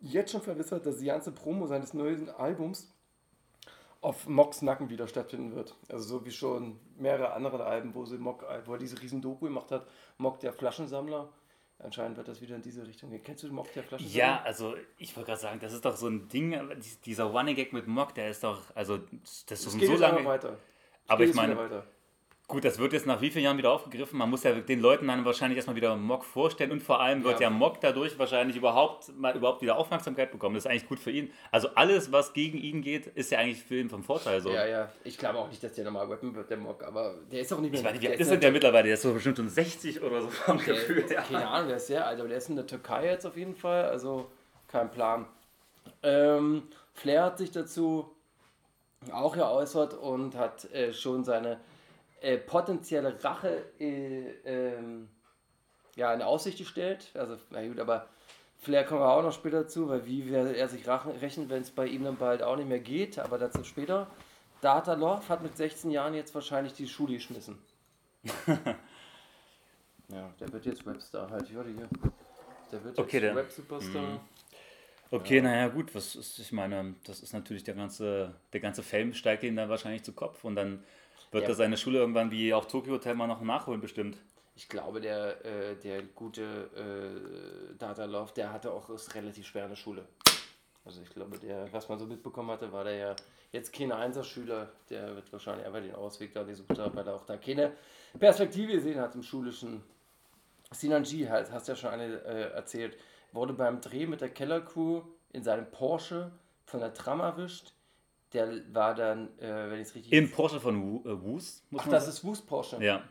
jetzt schon verwissert, dass die ganze Promo seines neuen Albums auf Mocks Nacken wieder stattfinden wird. Also so wie schon mehrere andere Alben, wo sie Mock, wo er diese riesen Doku gemacht hat, Mock der Flaschensammler. Anscheinend wird das wieder in diese Richtung gehen. Kennst du Mock der Flaschensammler? Ja, also ich wollte gerade sagen, das ist doch so ein Ding, äh, dies- dieser Running Gag mit Mock, der ist doch, also das ist so lange. weiter. Aber ich meine, gut, das wird jetzt nach wie vielen Jahren wieder aufgegriffen. Man muss ja den Leuten dann wahrscheinlich erstmal wieder Mock vorstellen und vor allem wird Ja. ja, Mock dadurch wahrscheinlich überhaupt mal überhaupt wieder Aufmerksamkeit bekommen. Das ist eigentlich gut für ihn. Also alles, was gegen ihn geht, ist ja eigentlich für ihn vom Vorteil so. Ja, ja. Ich glaube auch nicht, dass der nochmal rappen wird, der Mock, aber der ist auch nicht mehr. Ich meine, wie der alt ist ist denn der mittlerweile? Der ist so bestimmt schon 60 oder so vom der, Gefühl her. Keine Ahnung, der ist sehr alt, aber der ist in der Türkei jetzt auf jeden Fall, also kein Plan. Ähm, Flair hat sich dazu auch geäußert und hat äh, schon seine äh, potenzielle Rache äh, ähm, ja, in Aussicht gestellt. Also, na gut, aber Flair kommen wir auch noch später zu, weil wie wer- er sich rachen, rechnet, wenn es bei ihm dann bald auch nicht mehr geht, aber dazu später. Data Love hat mit 16 Jahren jetzt wahrscheinlich die Schule geschmissen. ja, der wird jetzt Webstar halt. Ich warte hier. Der wird jetzt Okay, Web-Superstar. Okay, naja, gut, was ist, ich meine, das ist natürlich der ganze, der ganze Fame steigt ihm dann wahrscheinlich zu Kopf und dann wird Ja. er seine Schule irgendwann wie auch Tokyo Hotel mal noch nachholen bestimmt. ich glaube, der, äh, der gute äh, Data Love, der hatte auch es relativ schwer in der Schule. Also ich glaube, der, was man so mitbekommen hatte, war der ja jetzt kein Einserschüler, der wird wahrscheinlich einfach den Ausweg da gesucht haben, weil er auch da keine Perspektive gesehen hat im schulischen. Sinan G, halt, hast ja schon eine äh, erzählt, wurde beim Dreh mit der Kellercrew in seinem Porsche von der Tram erwischt. Der war dann, äh, wenn ich es richtig Im Porsche von äh, Woos, muss Ach, das sagen. ist Wust Porsche. Ja.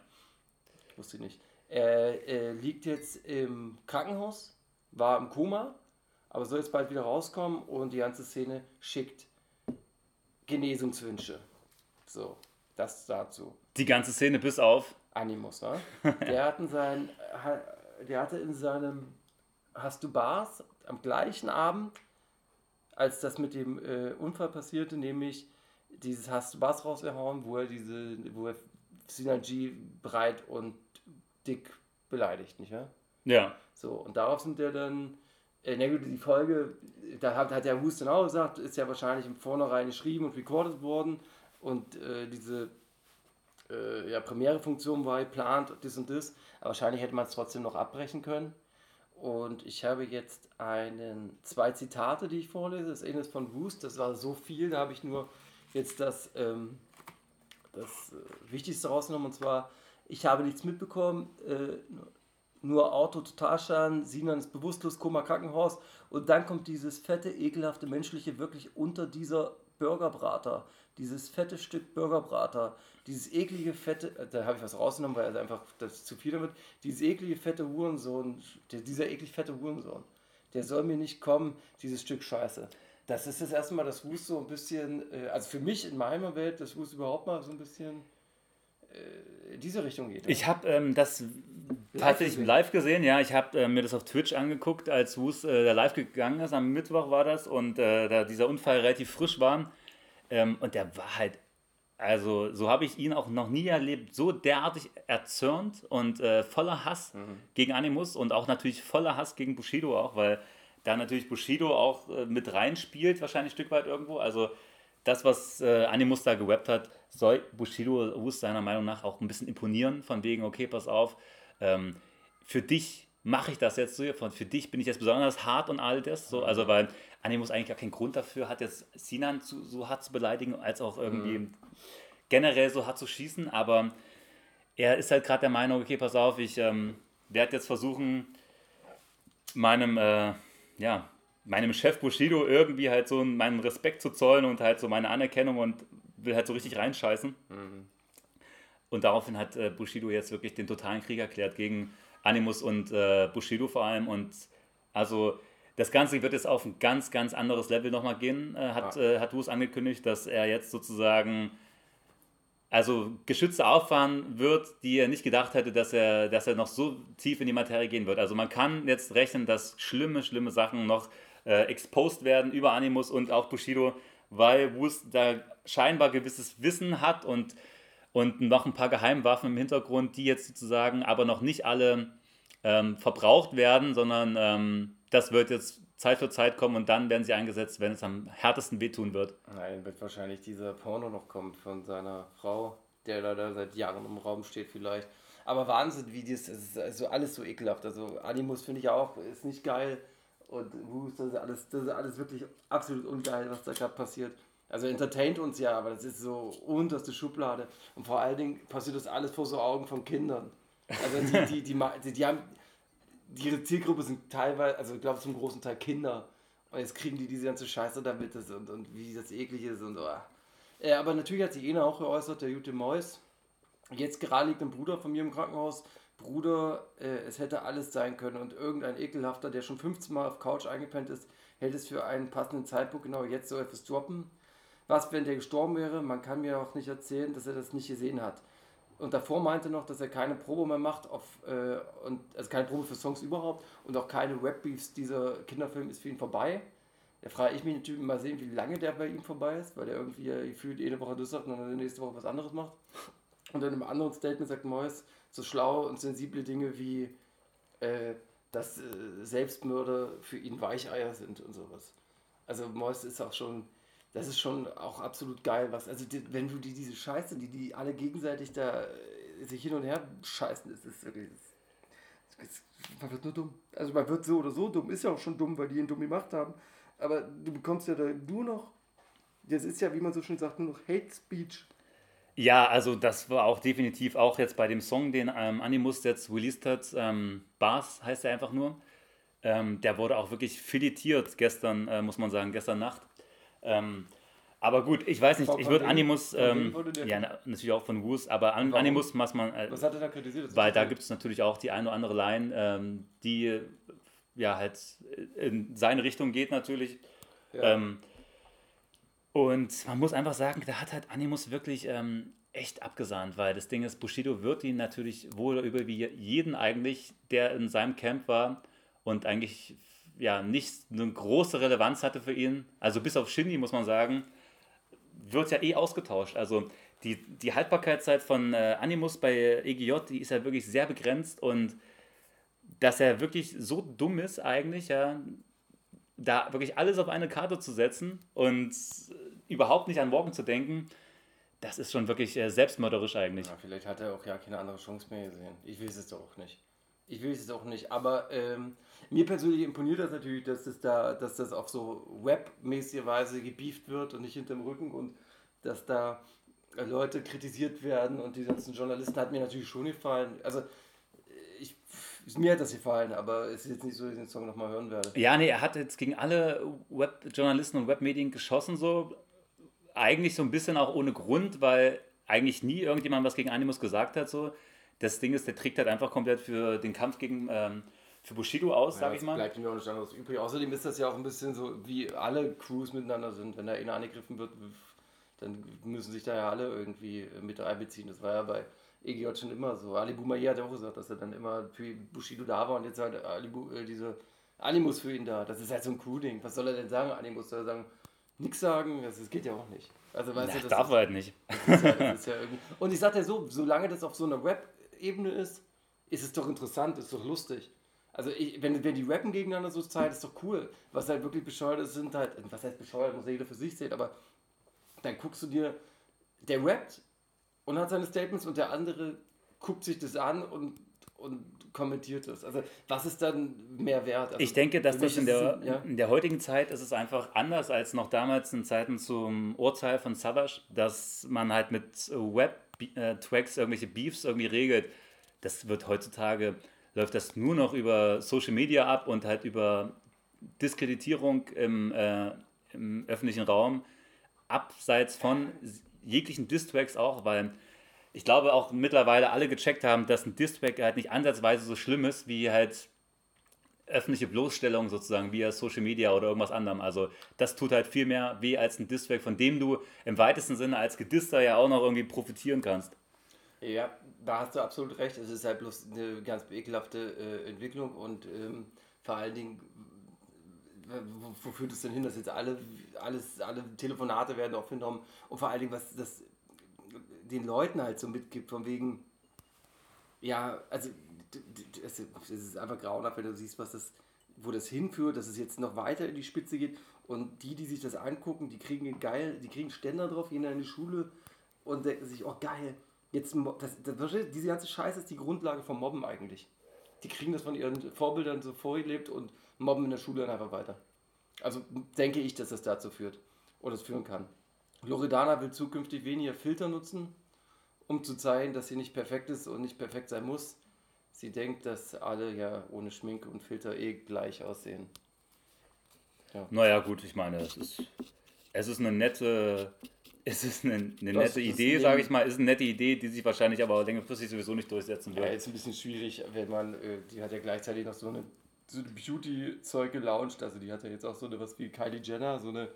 Wusste ich nicht. Er äh, liegt jetzt im Krankenhaus, war im Koma, aber soll jetzt bald wieder rauskommen und die ganze Szene schickt Genesungswünsche. So, das dazu. Die ganze Szene bis auf. Animus, ne? Der, hat in sein, der hatte in seinem Hast du Bars am gleichen Abend, als das mit dem äh, Unfall passierte, nämlich dieses Hast du Bars rausgehauen, wo er diese, wo er Synergy breit und dick beleidigt, nicht wahr? Ja. So, und darauf sind ja dann, äh, na gut, die Folge, da hat, hat der dann auch gesagt, ist ja wahrscheinlich im Vornherein geschrieben und recorded worden und äh, diese äh, ja, Premiere-Funktion war geplant, das und das, aber wahrscheinlich hätte man es trotzdem noch abbrechen können. Und ich habe jetzt einen, zwei Zitate, die ich vorlese. Das eine ist von Wust, das war so viel, da habe ich nur jetzt das, ähm, das äh, Wichtigste rausgenommen. Und zwar, ich habe nichts mitbekommen, äh, nur Auto, Totalschaden, Sinan ist bewusstlos, Koma, Krankenhaus. Und dann kommt dieses fette, ekelhafte Menschliche wirklich unter dieser Burgerbrater, dieses fette Stück Burgerbrater, dieses eklige, fette, äh, da habe ich was rausgenommen, weil er einfach das zu viel damit, dieses eklige, fette Hurensohn, der, dieser eklig fette Hurensohn, der soll mir nicht kommen, dieses Stück Scheiße. Das ist das erste Mal, dass Wust so ein bisschen, äh, also für mich in meiner Welt, dass Wust überhaupt mal so ein bisschen äh, in diese Richtung geht. Ich habe ähm, das tatsächlich gesehen. live gesehen, ja. Ich habe äh, mir das auf Twitch angeguckt, als Woos äh, da live gegangen ist. Am Mittwoch war das und äh, da dieser Unfall relativ frisch war. Ähm, und der war halt, also so habe ich ihn auch noch nie erlebt, so derartig erzürnt und äh, voller Hass gegen Animus und auch natürlich voller Hass gegen Bushido auch, weil da natürlich Bushido auch äh, mit reinspielt, wahrscheinlich ein Stück weit irgendwo. Also das, was äh, Animus da gewappt hat, soll Bushido seiner Meinung nach auch ein bisschen imponieren, von wegen, okay, pass auf, ähm, für dich mache ich das jetzt so, für dich bin ich jetzt besonders hart und all das, so, also weil Animus eigentlich gar keinen Grund dafür hat, jetzt Sinan zu, so hart zu beleidigen, als auch irgendwie generell so hart zu schießen, aber er ist halt gerade der Meinung, okay, pass auf, ich ähm, werde jetzt versuchen, meinem, äh, ja, meinem Chef Bushido irgendwie halt so meinen Respekt zu zollen und halt so meine Anerkennung und will halt so richtig reinscheißen. Und daraufhin hat äh, Bushido jetzt wirklich den totalen Krieg erklärt gegen Animus und äh, Bushido vor allem. Und also das Ganze wird jetzt auf ein ganz, ganz anderes Level nochmal gehen, äh, hat, äh, hat Wus angekündigt, dass er jetzt sozusagen also Geschütze auffahren wird, die er nicht gedacht hätte, dass er, dass er noch so tief in die Materie gehen wird. Also man kann jetzt rechnen, dass schlimme, schlimme Sachen noch äh, exposed werden über Animus und auch Bushido, weil Wus da scheinbar gewisses Wissen hat und, und noch ein paar Geheimwaffen im Hintergrund, die jetzt sozusagen aber noch nicht alle ähm, verbraucht werden, sondern ähm, das wird jetzt Zeit für Zeit kommen und dann werden sie eingesetzt, wenn es am härtesten wehtun wird. Nein, wird wahrscheinlich dieser Porno noch kommen von seiner Frau, der da, seit Jahren im Raum steht vielleicht. Aber Wahnsinn, wie das, ist also alles so ekelhaft. Also Animus finde ich auch, ist nicht geil. Und das ist alles, das ist alles wirklich absolut ungeil, was da gerade passiert. Also entertaint uns ja, aber das ist so unterste Schublade. Und vor allen Dingen passiert das alles vor so Augen von Kindern. Also die, die, die, die, haben, ihre Zielgruppe sind teilweise, also ich glaube zum großen Teil Kinder. Und jetzt kriegen die diese ganze Scheiße damit das und, und wie das eklig ist und so. aber natürlich hat sich Ena auch geäußert, der Jute Mois. Jetzt gerade liegt ein Bruder von mir im Krankenhaus. Bruder, äh, es hätte alles sein können und irgendein Ekelhafter, der schon 15 Mal auf Couch eingepennt ist, hält es für einen passenden Zeitpunkt genau jetzt so etwas droppen. Was, wenn der gestorben wäre? Man kann mir auch nicht erzählen, dass er das nicht gesehen hat. Und davor meinte noch, dass er keine Probe mehr macht, auf, äh, und, also keine Probe für Songs überhaupt und auch keine Webbeefs. Dieser Kinderfilm ist für ihn vorbei. Da frage ich mich natürlich mal sehen, wie lange der bei ihm vorbei ist, weil er irgendwie gefühlt jede Woche das sagt und dann nächste Woche was anderes macht. Und in einem anderen Statement sagt Mois so schlau und sensible Dinge wie, äh, dass äh, Selbstmörder für ihn Weicheier sind und sowas. Also Mois ist auch schon, das ist schon auch absolut geil, was, also die, wenn du die, diese Scheiße, die die alle gegenseitig da äh, sich hin und her scheißen, das ist wirklich. Das, das, man wird nur dumm. Also man wird so oder so dumm, ist ja auch schon dumm, weil die ihn dumm gemacht haben. Aber du bekommst ja da nur noch. Das ist ja, wie man so schön sagt, nur noch Hate Speech. Ja, also das war auch definitiv auch jetzt bei dem Song, den ähm, Animus jetzt released hat, ähm, Bars heißt er einfach nur. Ähm, der wurde auch wirklich filetiert gestern, äh, muss man sagen, gestern Nacht. Ähm, aber gut, ich weiß nicht, ich würde? Animus, ähm, ja, na, natürlich auch von Woos, aber An Warum? Animus muss man, äh, Was hat er da kritisiert? Das weil da gibt es natürlich auch die eine oder andere Line, ähm, die ja halt in seine Richtung geht natürlich. Ja. Ähm, und man muss einfach sagen, da hat halt Animus wirklich ähm, echt abgesahnt, weil das Ding ist, Bushido wird ihn natürlich wohl oder über wie jeden eigentlich, der in seinem Camp war und eigentlich ja nicht eine große Relevanz hatte für ihn, also bis auf Shindy muss man sagen, wird ja eh ausgetauscht. Also die, die Haltbarkeitszeit von äh, Animus bei EGJ, die ist ja wirklich sehr begrenzt und dass er wirklich so dumm ist eigentlich, ja, da wirklich alles auf eine Karte zu setzen und überhaupt nicht an morgen zu denken, das ist schon wirklich äh, selbstmörderisch eigentlich. Ja, vielleicht hat er auch ja keine andere Chance mehr gesehen. Ich weiß es auch nicht. Ich weiß es auch nicht. Aber ähm, mir persönlich imponiert das natürlich, dass das da, dass das auf so webmäßige Weise gebieft wird und nicht hinterm Rücken und dass da Leute kritisiert werden und die ganzen Journalisten hat mir natürlich schon gefallen. Also äh, ich, mir hat das gefallen, aber es ist jetzt nicht so, dass ich den Song nochmal hören werde. Ja, nee, er hat jetzt gegen alle Webjournalisten und Webmedien geschossen, so eigentlich so ein bisschen auch ohne Grund, weil eigentlich nie irgendjemand was gegen Animus gesagt hat. So. Das Ding ist, der trägt halt einfach komplett für den Kampf gegen ähm, für Bushido aus, sag Ja, ich es mal. Bleibt mir auch nichts anderes übrig. Außerdem ist das ja auch ein bisschen so, wie alle Crews miteinander sind. Wenn da einer angegriffen wird, dann müssen sich da ja alle irgendwie mit einbeziehen. Das war ja bei EGJ schon immer so. Ali Boumaier hat ja auch gesagt, dass er dann immer für Bushido da war und jetzt halt Ali äh, diese Animus für ihn da. Das ist halt so ein Crew-Ding. Was soll er denn sagen? Animus soll er sagen, nix sagen? Das, das geht ja auch nicht. Also weißt Ja, du, das darf ist, er halt nicht. das ja irgendwie. Und ich sag dir so, solange das auf so einer Rap-Ebene ist, ist es doch interessant, ist doch lustig. Also ich, wenn, wenn die rappen gegeneinander so Zeit, ist doch cool. Was halt wirklich bescheuert ist, sind halt, was heißt bescheuert, muss ja jeder für sich sehen, aber dann guckst du dir, der rappt und hat seine Statements und der andere guckt sich das an und, und kommentiert das. Also was ist dann mehr wert? Also, Ich denke, dass das in es der, ja. in der heutigen Zeit ist es einfach anders als noch damals in Zeiten zum Urteil von Savage, dass man halt mit Web-Tracks irgendwelche Beefs irgendwie regelt. Das wird heutzutage, läuft das nur noch über Social Media ab und halt über Diskreditierung im, äh, im öffentlichen Raum, abseits von jeglichen Distracks auch, weil ich glaube auch mittlerweile alle gecheckt haben, dass ein Distrack halt nicht ansatzweise so schlimm ist wie halt öffentliche Bloßstellung sozusagen via Social Media oder irgendwas anderem. Also das tut halt viel mehr weh als ein Distrack, von dem du im weitesten Sinne als Gedister ja auch noch irgendwie profitieren kannst. Ja, da hast du absolut recht. Es ist halt bloß eine ganz ekelhafte äh, Entwicklung und ähm, vor allen Dingen, wo, führt es denn hin, dass jetzt alle, alles, alle Telefonate werden aufgenommen und vor allen Dingen, was das den Leuten halt so mitgibt, von wegen, ja, also es ist einfach grauenhaft, wenn du siehst, was das, wo das hinführt, dass es jetzt noch weiter in die Spitze geht und die, die sich das angucken, die kriegen geil, die kriegen Ständer drauf, gehen in die Schule und denken sich, oh geil, jetzt das, das, diese ganze Scheiße ist die Grundlage vom Mobben eigentlich. Die kriegen das von ihren Vorbildern so vorgelebt und mobben in der Schule dann einfach weiter. Also denke ich, dass das dazu führt oder es führen kann. Loredana will zukünftig weniger Filter nutzen, um zu zeigen, dass sie nicht perfekt ist und nicht perfekt sein muss. Sie denkt, dass alle ja ohne Schminke und Filter eh gleich aussehen. Naja, gut, ich meine, es ist, es ist eine nette, es ist eine, eine Das- nette das Idee, sage ich mal, ist eine nette Idee, die sich wahrscheinlich aber längerfristig sowieso nicht durchsetzen Ja, wird. jetzt ein bisschen schwierig, wenn man, äh, die hat ja gleichzeitig noch so eine so eine Beauty-Zeug gelauncht. Also die hat ja jetzt auch so eine was wie Kylie Jenner, so eine,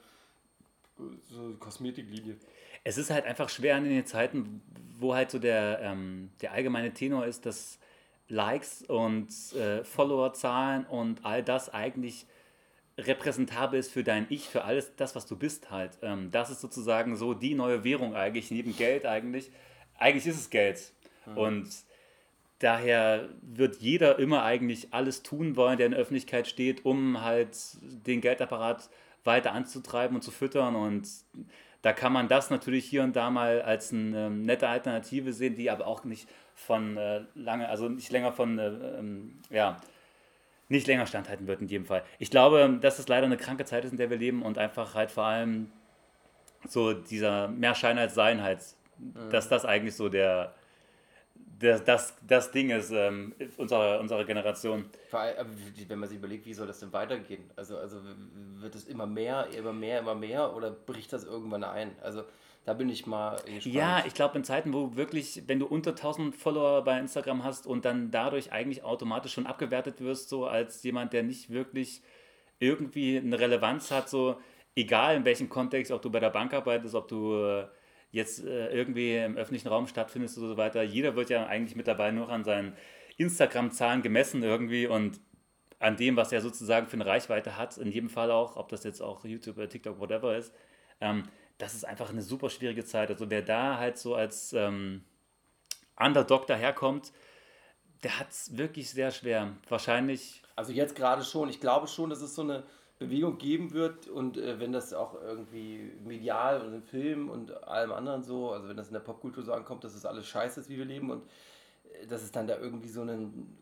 so eine Kosmetiklinie. Es ist halt einfach schwer in den Zeiten, wo halt so der, ähm, der allgemeine Tenor ist, dass Likes und äh, Followerzahlen und all das eigentlich repräsentabel ist für dein Ich, für alles das, was du bist halt. Ähm, das ist sozusagen so die neue Währung eigentlich, neben Geld eigentlich. Eigentlich ist es Geld. Und daher wird jeder immer eigentlich alles tun wollen, der in der Öffentlichkeit steht, um halt den Geldapparat weiter anzutreiben und zu füttern. Und Da kann man das natürlich hier und da mal als eine ähm, nette Alternative sehen, die aber auch nicht von äh, lange, also nicht länger von, äh, ähm, ja, nicht länger standhalten wird in jedem Fall. Ich glaube, dass es leider eine kranke Zeit ist, in der wir leben und einfach halt vor allem so dieser mehr Schein als Sein halt, dass das eigentlich so der, der das, das Ding ist ähm, unserer, unserer Generation. Wenn man sich überlegt, wie soll das denn weitergehen? Also, also wird es immer mehr, immer mehr, immer mehr oder bricht das irgendwann ein? Also da bin ich mal gespannt. Ja, ich glaube, in Zeiten, wo wirklich, wenn du unter 1000 Follower bei Instagram hast und dann dadurch eigentlich automatisch schon abgewertet wirst, so als jemand, der nicht wirklich irgendwie eine Relevanz hat, so egal in welchem Kontext, ob du bei der Bank arbeitest, ob du äh, jetzt äh, irgendwie im öffentlichen Raum stattfindest und so weiter, jeder wird ja eigentlich mittlerweile nur an seinen Instagram-Zahlen gemessen irgendwie und an dem, was er sozusagen für eine Reichweite hat, in jedem Fall auch, ob das jetzt auch YouTube oder TikTok, whatever ist, ähm, das ist einfach eine super schwierige Zeit. Also wer da halt so als ähm, Underdog daherkommt, der hat es wirklich sehr schwer. Wahrscheinlich, Also jetzt gerade schon. Ich glaube schon, dass es so eine Bewegung geben wird und äh, wenn das auch irgendwie medial und im Film und allem anderen so, also wenn das in der Popkultur so ankommt, dass es alles scheiße ist, wie wir leben und äh, dass es dann da irgendwie so einen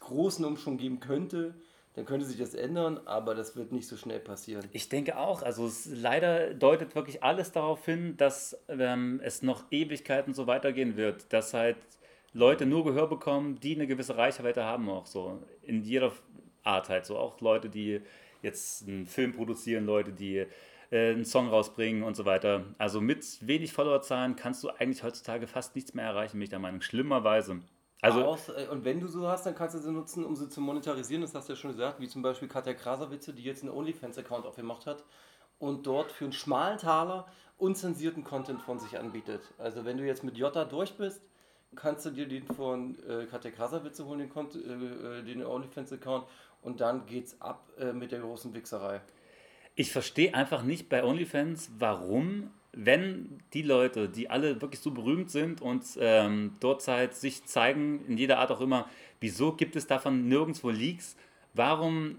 großen Umschwung geben könnte, dann könnte sich das ändern, aber das wird nicht so schnell passieren. ich denke auch, also es leider deutet wirklich alles darauf hin, dass ähm, es noch Ewigkeiten so weitergehen wird, dass halt Leute nur Gehör bekommen, die eine gewisse Reichweite haben auch so, in jeder Art halt so, auch Leute, die jetzt einen Film produzieren, Leute, die äh, einen Song rausbringen und so weiter. Also mit wenig Followerzahlen kannst du eigentlich heutzutage fast nichts mehr erreichen, bin ich der Meinung, schlimmerweise. Also Aus, äh, und wenn du so hast, dann kannst du sie nutzen, um sie zu monetarisieren. Das hast du ja schon gesagt, wie zum Beispiel Katja Krasavitze, die jetzt einen OnlyFans-Account aufgemacht hat und dort für einen schmalen Taler unzensierten Content von sich anbietet. Also wenn du jetzt mit Jota durch bist, kannst du dir den von äh, Katja Krasavitze holen, den, Kont- äh, äh, den OnlyFans-Account und dann geht's ab äh, mit der großen Wichserei. Ich verstehe einfach nicht bei OnlyFans, warum, wenn die Leute, die alle wirklich so berühmt sind und ähm, dort halt sich zeigen, in jeder Art auch immer, wieso gibt es davon nirgendwo Leaks? Warum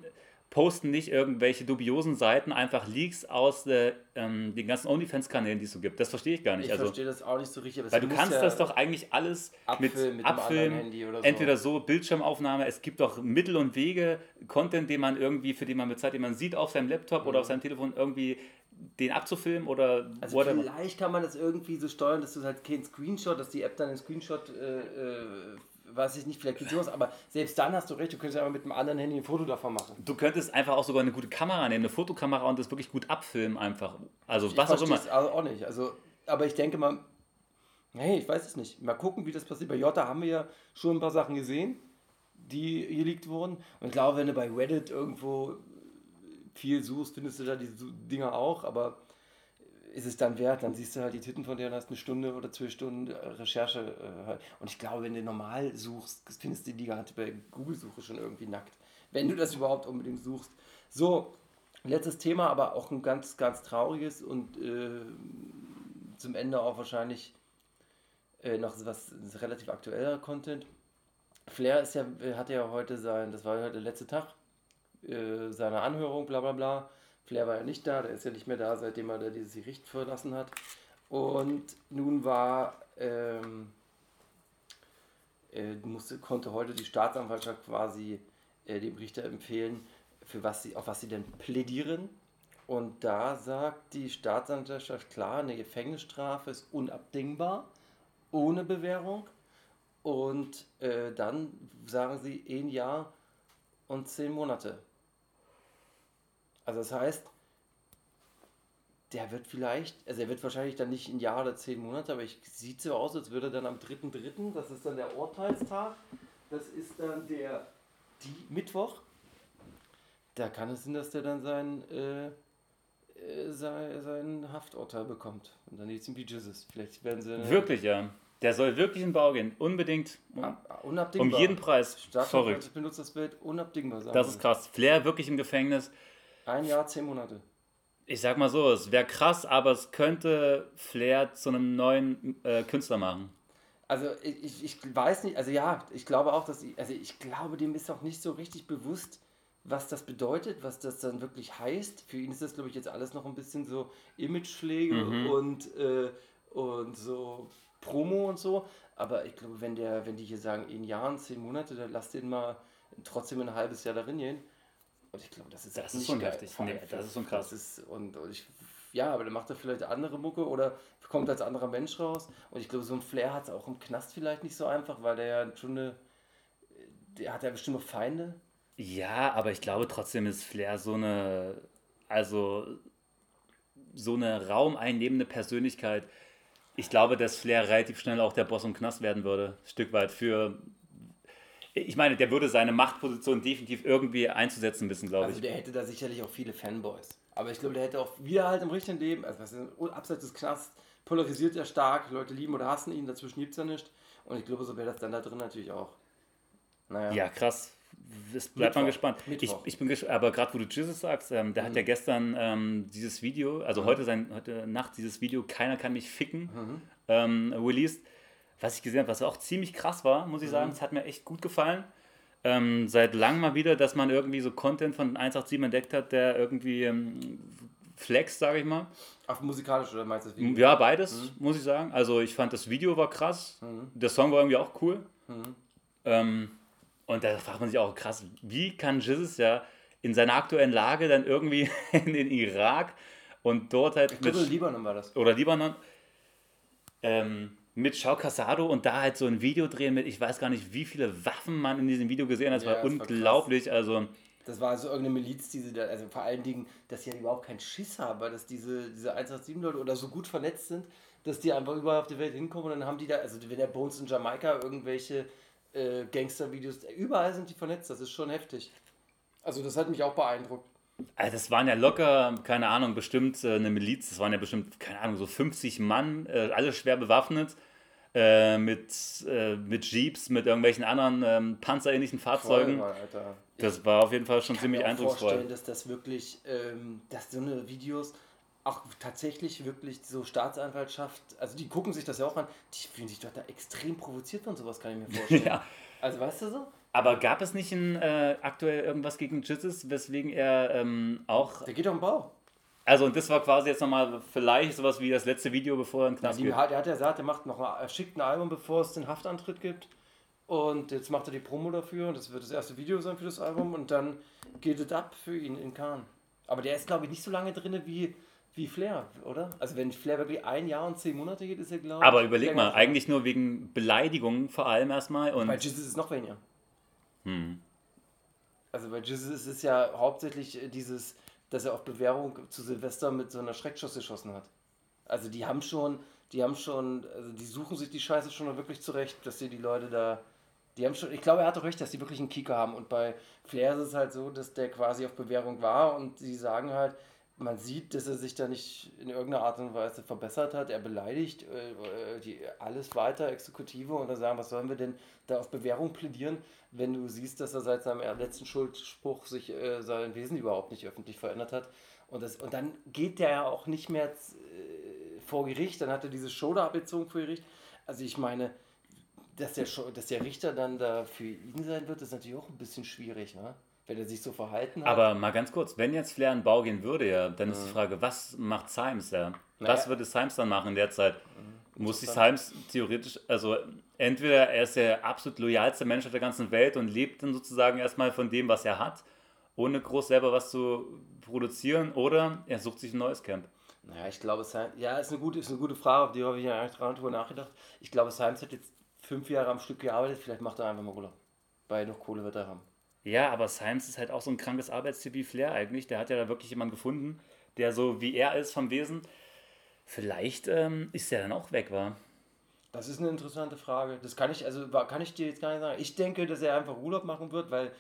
posten nicht irgendwelche dubiosen Seiten einfach Leaks aus äh, ähm, den ganzen OnlyFans-Kanälen, die es so gibt? Das verstehe ich gar nicht. Ich also, verstehe das auch nicht so richtig. aber es weil du kannst ja das doch eigentlich alles mit abfilmen mit einem abfilmen, anderen Handy oder so. entweder so Bildschirmaufnahme, es gibt doch Mittel und Wege, Content, den man irgendwie, für den man bezahlt, den man sieht auf seinem Laptop oder auf seinem Telefon irgendwie den abzufilmen oder Also whatever. vielleicht kann man das irgendwie so steuern, dass du halt keinen Screenshot, dass die App dann einen Screenshot, äh, äh, weiß ich nicht, vielleicht geht sowas, aber selbst dann hast du recht, du könntest einfach mit einem anderen Handy ein Foto davon machen. Du könntest einfach auch sogar eine gute Kamera nehmen, eine Fotokamera und das wirklich gut abfilmen einfach. Also Ich was auch immer. Also auch nicht. Also, aber ich denke mal, hey, ich weiß es nicht. Mal gucken, wie das passiert. Bei Jota haben wir ja schon ein paar Sachen gesehen, die geleakt wurden. Und ich glaube, wenn du bei Reddit irgendwo viel suchst, findest du da die Su- Dinger auch, aber ist es dann wert, dann siehst du halt die Titten von der und hast eine Stunde oder zwei Stunden äh, Recherche äh, halt. Und ich glaube, wenn du normal suchst, findest du die garantiert bei Google-Suche schon irgendwie nackt. Wenn du das überhaupt unbedingt suchst. So, letztes Thema, aber auch ein ganz, ganz trauriges und äh, zum Ende auch wahrscheinlich äh, noch was relativ aktueller Content. Flair ist ja, hatte ja heute sein, das war heute der letzte Tag äh, seiner Anhörung, bla bla bla. Flair war ja nicht da, der ist ja nicht mehr da, seitdem er da dieses Gericht verlassen hat. Und nun war, ähm, äh, musste, konnte heute die Staatsanwaltschaft quasi äh, dem Richter empfehlen, für was sie, auf was sie denn plädieren. Und da sagt die Staatsanwaltschaft klar, eine Gefängnisstrafe ist unabdingbar, ohne Bewährung. Und äh, dann sagen sie ein Jahr und zehn Monate. Also das heißt, der wird vielleicht, also er wird wahrscheinlich dann nicht ein Jahr oder zehn Monate, aber ich sieht so aus, als würde er dann am 3.3., das ist dann der Urteilstag, das ist dann der die Mittwoch. Da kann es sein, dass der dann sein, äh, äh, sein, sein Hafturteil bekommt. Und dann jetzt im ist. Vielleicht werden sie. Wirklich, ja. Der soll wirklich in Bau gehen. Unbedingt. Um, Ah, Unabdingbar. um jeden Preis. Staatsanwalt Verrückt. benutzt das Bild unabdingbar. sagen Das ist krass. Flair wirklich im Gefängnis. Ein Jahr, zehn Monate. Ich sag mal so, es wäre krass, aber es könnte Flair zu einem neuen äh, Künstler machen. Also ich, ich- ich weiß nicht, also ja, ich glaube auch, dass, ich, also ich glaube, dem ist auch nicht so richtig bewusst, was das bedeutet, was das dann wirklich heißt. Für ihn ist das, glaube ich, jetzt alles noch ein bisschen so Imagepflege Mhm. und, äh, und so Promo und so. Aber ich glaube, wenn der, wenn die hier sagen, in Jahren, zehn Monate, dann lass den mal trotzdem ein halbes Jahr darin gehen. Und ich glaube, das ist Das echt ist schon heftig. Nee, das ist schon krass. Das ist, und, und ich, ja, aber dann macht er vielleicht andere Mucke oder kommt als anderer Mensch raus. Und ich glaube, so ein Flair hat es auch im Knast vielleicht nicht so einfach, weil der ja schon eine. Der hat ja bestimmt noch Feinde. Ja, aber ich glaube trotzdem ist Flair so eine, also so eine raumeinnehmende Persönlichkeit. Ich glaube, dass Flair relativ schnell auch der Boss im Knast werden würde, ein Stück weit für. Ich meine, der würde seine Machtposition definitiv irgendwie einzusetzen wissen, glaube Also ich. der hätte da sicherlich auch viele Fanboys. Aber ich glaube, der hätte auch wieder halt im richtigen Leben, also was ist, abseits des Knasts, polarisiert er stark, Leute lieben oder hassen ihn, dazwischen gibt es ja nichts. Und ich glaube, so wäre das dann da drin natürlich auch. Naja. Ja, krass. Das bleibt man gespannt. Ich, Mittwoch. ich bin gespannt, aber gerade wo du Jesus sagst, ähm, der hat ja gestern ähm, dieses Video, also heute, sein, heute Nacht dieses Video, keiner kann mich ficken, ähm, released. Was ich gesehen habe, was auch ziemlich krass war, muss ich sagen, es hat mir echt gut gefallen. Ähm, seit langem mal wieder, dass man irgendwie so Content von 187 entdeckt hat, der irgendwie ähm, flex, sage ich mal. Auf musikalisch oder meinst du das Video? Ja, beides, muss ich sagen. Also ich fand das Video war krass, der Song war irgendwie auch cool. Ähm, und da fragt man sich auch krass, wie kann Jesus ja in seiner aktuellen Lage dann irgendwie in den Irak und dort halt Ich glaube, mit, Libanon war das. oder Libanon ähm, mit Shao Casado und da halt so ein Video drehen mit, ich weiß gar nicht, wie viele Waffen man in diesem Video gesehen hat. Das Ja, war das war unglaublich. also Das war also irgendeine Miliz, die sie da, also vor allen Dingen, dass sie ja überhaupt keinen Schiss haben, weil dass diese, diese 187-Leute oder so gut vernetzt sind, dass die einfach überall auf der Welt hinkommen und dann haben die da, also wenn der Bones in Jamaika irgendwelche äh, Gangster-Videos, überall sind die vernetzt, das ist schon heftig. Also das hat mich auch beeindruckt. Also das waren ja locker, keine Ahnung, bestimmt äh, eine Miliz, das waren ja bestimmt, keine Ahnung, so 50 Mann, äh, alle schwer bewaffnet, äh, mit, äh, mit Jeeps, mit irgendwelchen anderen ähm, panzerähnlichen Fahrzeugen. Voll. Das war auf jeden Fall schon Ich kann ziemlich mir eindrucksvoll. vorstellen, dass das wirklich, ähm, dass so eine Videos auch tatsächlich wirklich so Staatsanwaltschaft, also die gucken sich das ja auch an, die fühlen sich doch da extrem provoziert von sowas, kann ich mir vorstellen. Ja. Also weißt du so? Aber gab es nicht in, äh, aktuell irgendwas gegen Jizzes, weswegen er ähm, auch. Der geht doch im Bau. Also, und das war quasi jetzt nochmal vielleicht sowas wie das letzte Video, bevor er in Knast Die, geht. hat, er hat ja gesagt, er macht noch ein, er schickt ein Album, bevor es den Haftantritt gibt. Und jetzt macht er die Promo dafür und das wird das erste Video sein für das Album und dann geht es ab für ihn in Cannes. Aber der ist, glaube ich, nicht so lange drin wie, wie Flair, oder? Also wenn Flair wirklich ein Jahr und zehn Monate geht, ist er, glaube ich. Aber überleg mal, drin. eigentlich nur wegen Beleidigungen vor allem erstmal. Und Bei Jesus ist es noch weniger. Hm. Also bei Jesus ist es ja hauptsächlich äh, dieses, dass er auf Bewährung zu Silvester mit so einer Schreckschuss geschossen hat. Also die haben schon, die haben schon, also die suchen sich die Scheiße schon wirklich zurecht, dass die die Leute da, die haben schon, ich glaube, er hat doch recht, dass die wirklich einen Kicker haben. Und bei Flair ist es halt so, dass der quasi auf Bewährung war und sie sagen halt, man sieht, dass er sich da nicht in irgendeiner Art und Weise verbessert hat. Er beleidigt äh, äh, die, alles weiter, Exekutive, und dann sagen, was sollen wir denn da auf Bewährung plädieren, wenn du siehst, dass er seit seinem letzten Schuldspruch sich äh, sein Wesen überhaupt nicht öffentlich verändert hat. Und, das, und dann geht der ja auch nicht mehr äh, vor Gericht, dann hat er diese Show da abgezogen vor Gericht. Also ich meine, dass der, dass der Richter dann da für ihn sein wird, ist natürlich auch ein bisschen schwierig, ne? Wenn er sich so verhalten hat. Aber mal ganz kurz, wenn jetzt Flair in den Bau gehen würde, ja, dann ist die Frage, was macht Symes ja? Was Naja. würde Symes dann machen in der Zeit? Muss sich Symes theoretisch, also entweder er ist der absolut loyalste Mensch auf der ganzen Welt und lebt dann sozusagen erstmal von dem, was er hat, ohne groß selber was zu produzieren, oder er sucht sich ein neues Camp. Naja, ich glaube, Symes, ja, ist eine gute, ist eine gute Frage, auf die habe ich ja eigentlich dran drüber nachgedacht. Ich glaube, Symes hat jetzt fünf Jahre am Stück gearbeitet, vielleicht macht er einfach mal Urlaub. Weil noch Kohle wird er haben. Ja, aber Symes ist halt auch so ein krankes Arbeitstier wie Flair eigentlich. Der hat ja da wirklich jemanden gefunden, der so wie er ist vom Wesen. Vielleicht ähm, ist der dann auch weg, war. Das ist eine interessante Frage. Das kann ich, also kann ich dir jetzt gar nicht sagen. Ich denke, dass er einfach Urlaub machen wird, weil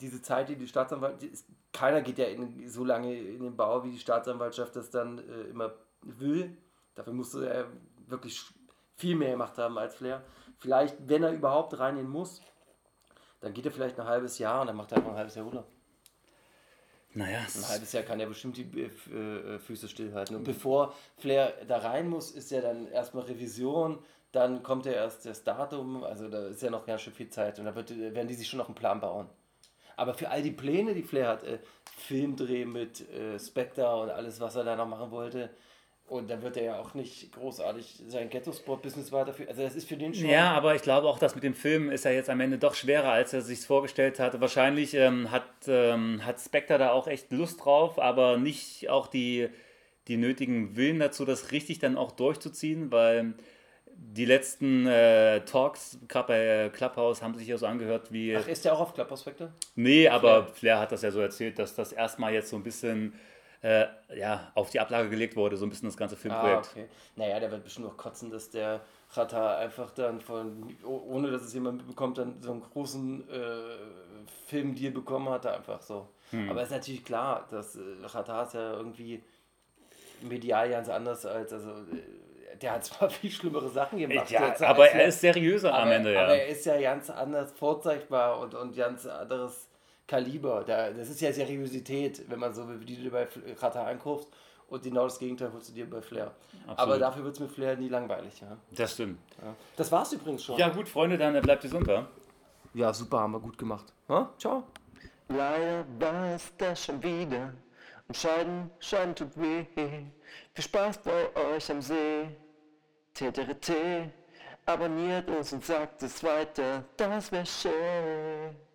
diese Zeit, die die Staatsanwaltschaft, keiner geht ja in, so lange in den Bau, wie die Staatsanwaltschaft das dann äh, immer will. Dafür musste er wirklich viel mehr gemacht haben als Flair. Vielleicht, wenn er überhaupt reingehen muss, dann geht er vielleicht ein halbes Jahr und dann macht er einfach ein halbes Jahr Urlaub. Naja, Ein es- halbes Jahr kann er bestimmt die äh, äh, Füße stillhalten. Und bevor Flair da rein muss, ist ja dann erstmal Revision, dann kommt ja erst das Datum, also da ist ja noch ganz schön viel Zeit und da wird, werden die sich schon noch einen Plan bauen. Aber für all die Pläne, die Flair hat, äh, Filmdreh mit äh, Spectre und alles, was er da noch machen wollte, und dann wird er ja auch nicht großartig sein Ghetto-Sport-Business weiterführen. Also das ist für den schon... Ja, aber ich glaube auch, dass mit dem Film ist er jetzt am Ende doch schwerer, als er sich vorgestellt hatte. Wahrscheinlich ähm, hat, ähm, hat Spectre da auch echt Lust drauf, aber nicht auch die, die nötigen Willen dazu, das richtig dann auch durchzuziehen, weil die letzten äh, Talks, gerade bei äh, Clubhouse, haben sich ja so angehört wie. Ach, ist der auch auf Clubhouse Spectre? Nee, aber Flair hat das ja so erzählt, dass das erstmal jetzt so ein bisschen äh, ja, auf die Ablage gelegt wurde, so ein bisschen das ganze Ah, Filmprojekt. okay. Naja, der wird bestimmt noch kotzen, dass der Rata einfach dann von, oh- ohne dass es jemand mitbekommt, dann so einen großen äh, Filmdeal bekommen hatte, einfach so. Hm. Aber ist natürlich klar, dass äh, Rata ist ja irgendwie medial ganz anders als, also äh, der hat zwar viel schlimmere Sachen gemacht. Ja, jetzt aber er ist seriöser am aber, Ende, ja. aber er ist ja ganz anders vorzeigbar und, und ganz anderes Kaliber. Da, das ist ja Seriosität, wenn man so will, die du bei Rata ankaufst. Und genau das Gegenteil holst du dir bei Flair. Aber Absolut. dafür wird es mit Flair nie langweilig. Ja. Das stimmt. Ja. Das war's übrigens schon. Ja, gut, Freunde, dann bleibt gesund, wa? ja super, haben wir gut gemacht. Ha? Ciao. Leider war es das schon wieder. Und Scheiden, Scheiden tut weh. Viel Spaß bei euch am See. TTRT. Abonniert uns und sagt es weiter. Das wär schön.